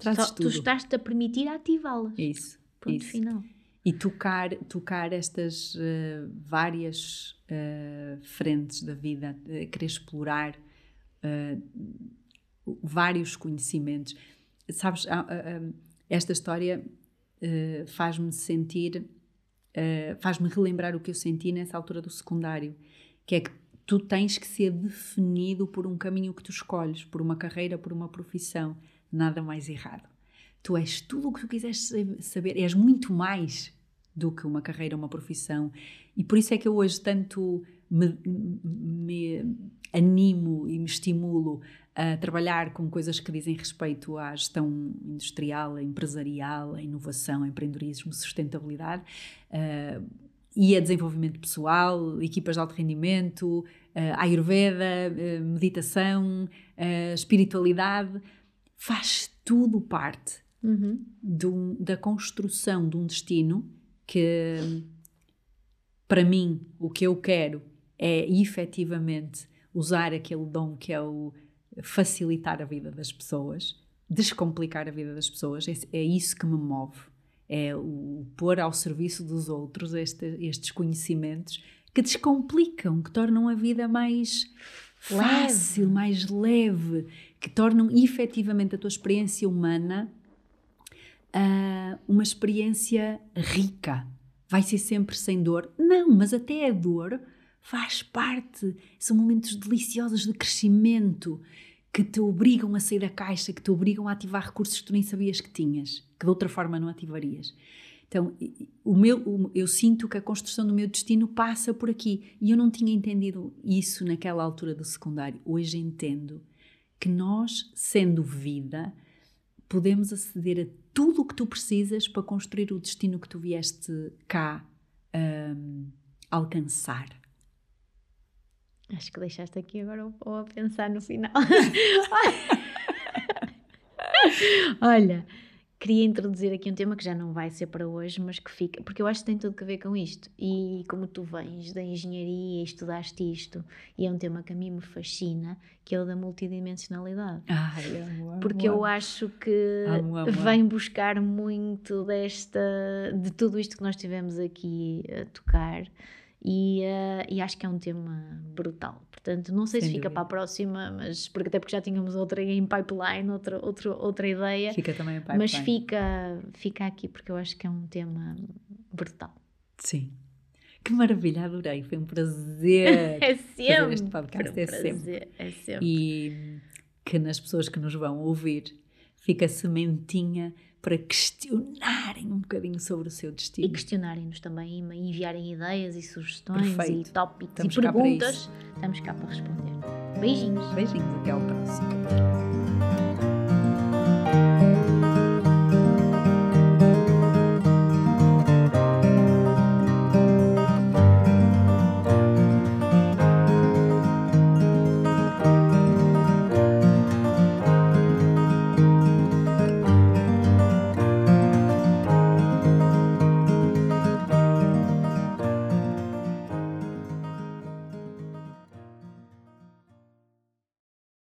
Speaker 1: Só, tu estás-te a permitir ativá-las.
Speaker 2: Isso.
Speaker 1: Ponto
Speaker 2: isso.
Speaker 1: final
Speaker 2: e tocar, tocar estas uh, várias uh, frentes da vida, uh, querer explorar uh, vários conhecimentos. Sabes, esta história faz-me sentir, faz-me relembrar o que eu senti nessa altura do secundário, que é que tu tens que ser definido por um caminho que tu escolhes, por uma carreira, por uma profissão, nada mais errado. Tu és tudo o que tu quiseres saber, és muito mais do que uma carreira, uma profissão. E por isso é que eu hoje tanto me, me animo e me estimulo a trabalhar com coisas que dizem respeito à gestão industrial, empresarial, à inovação, empreendedorismo, sustentabilidade. Uh, e a desenvolvimento pessoal, equipas de alto rendimento, uh, ayurveda, uh, meditação, espiritualidade, faz tudo parte uhum. um, da construção de um destino que para mim o que eu quero é efetivamente usar aquele dom que é o facilitar a vida das pessoas, descomplicar a vida das pessoas, é, é isso que me move. É o pôr ao serviço dos outros este, estes conhecimentos que descomplicam, que tornam a vida mais fácil, leve. mais leve, que tornam efetivamente a tua experiência humana uh, uma experiência rica. Vai ser sempre sem dor? Não, mas até a dor faz parte. São momentos deliciosos de crescimento que te obrigam a sair da caixa, que te obrigam a ativar recursos que tu nem sabias que tinhas, que de outra forma não ativarias. Então, o meu, o, eu sinto que a construção do meu destino passa por aqui. E eu não tinha entendido isso naquela altura do secundário. Hoje entendo que nós, sendo vida, podemos aceder a tudo o que tu precisas para construir o destino que tu vieste cá um, alcançar.
Speaker 1: Acho que deixaste aqui agora ou a pensar no final. Olha, queria introduzir aqui um tema que já não vai ser para hoje, mas que fica, porque eu acho que tem tudo a ver com isto. E como tu vens da engenharia e estudaste isto, e é um tema que a mim me fascina, que é o da multidimensionalidade.
Speaker 2: Ai, amo, amo,
Speaker 1: porque eu acho que vem buscar muito desta, de tudo isto que nós tivemos aqui a tocar. E, uh, e acho que é um tema brutal. Portanto, não sei Sem se fica dúvida. para a próxima, mas porque até porque já tínhamos outra em pipeline, outra, outra, outra ideia.
Speaker 2: Fica também em pipeline.
Speaker 1: Mas fica, fica aqui porque eu acho que é um tema brutal.
Speaker 2: Sim. Que maravilha, adorei. Foi um prazer
Speaker 1: é sempre, fazer
Speaker 2: este podcast. Um
Speaker 1: é, sempre. é sempre.
Speaker 2: E que nas pessoas que nos vão ouvir fica a sementinha para questionarem um bocadinho sobre o seu destino.
Speaker 1: E questionarem-nos também, e enviarem ideias e sugestões Perfeito. e tópicos Estamos e perguntas. Estamos cá para responder. Beijinhos.
Speaker 2: Beijinhos, até ao próximo.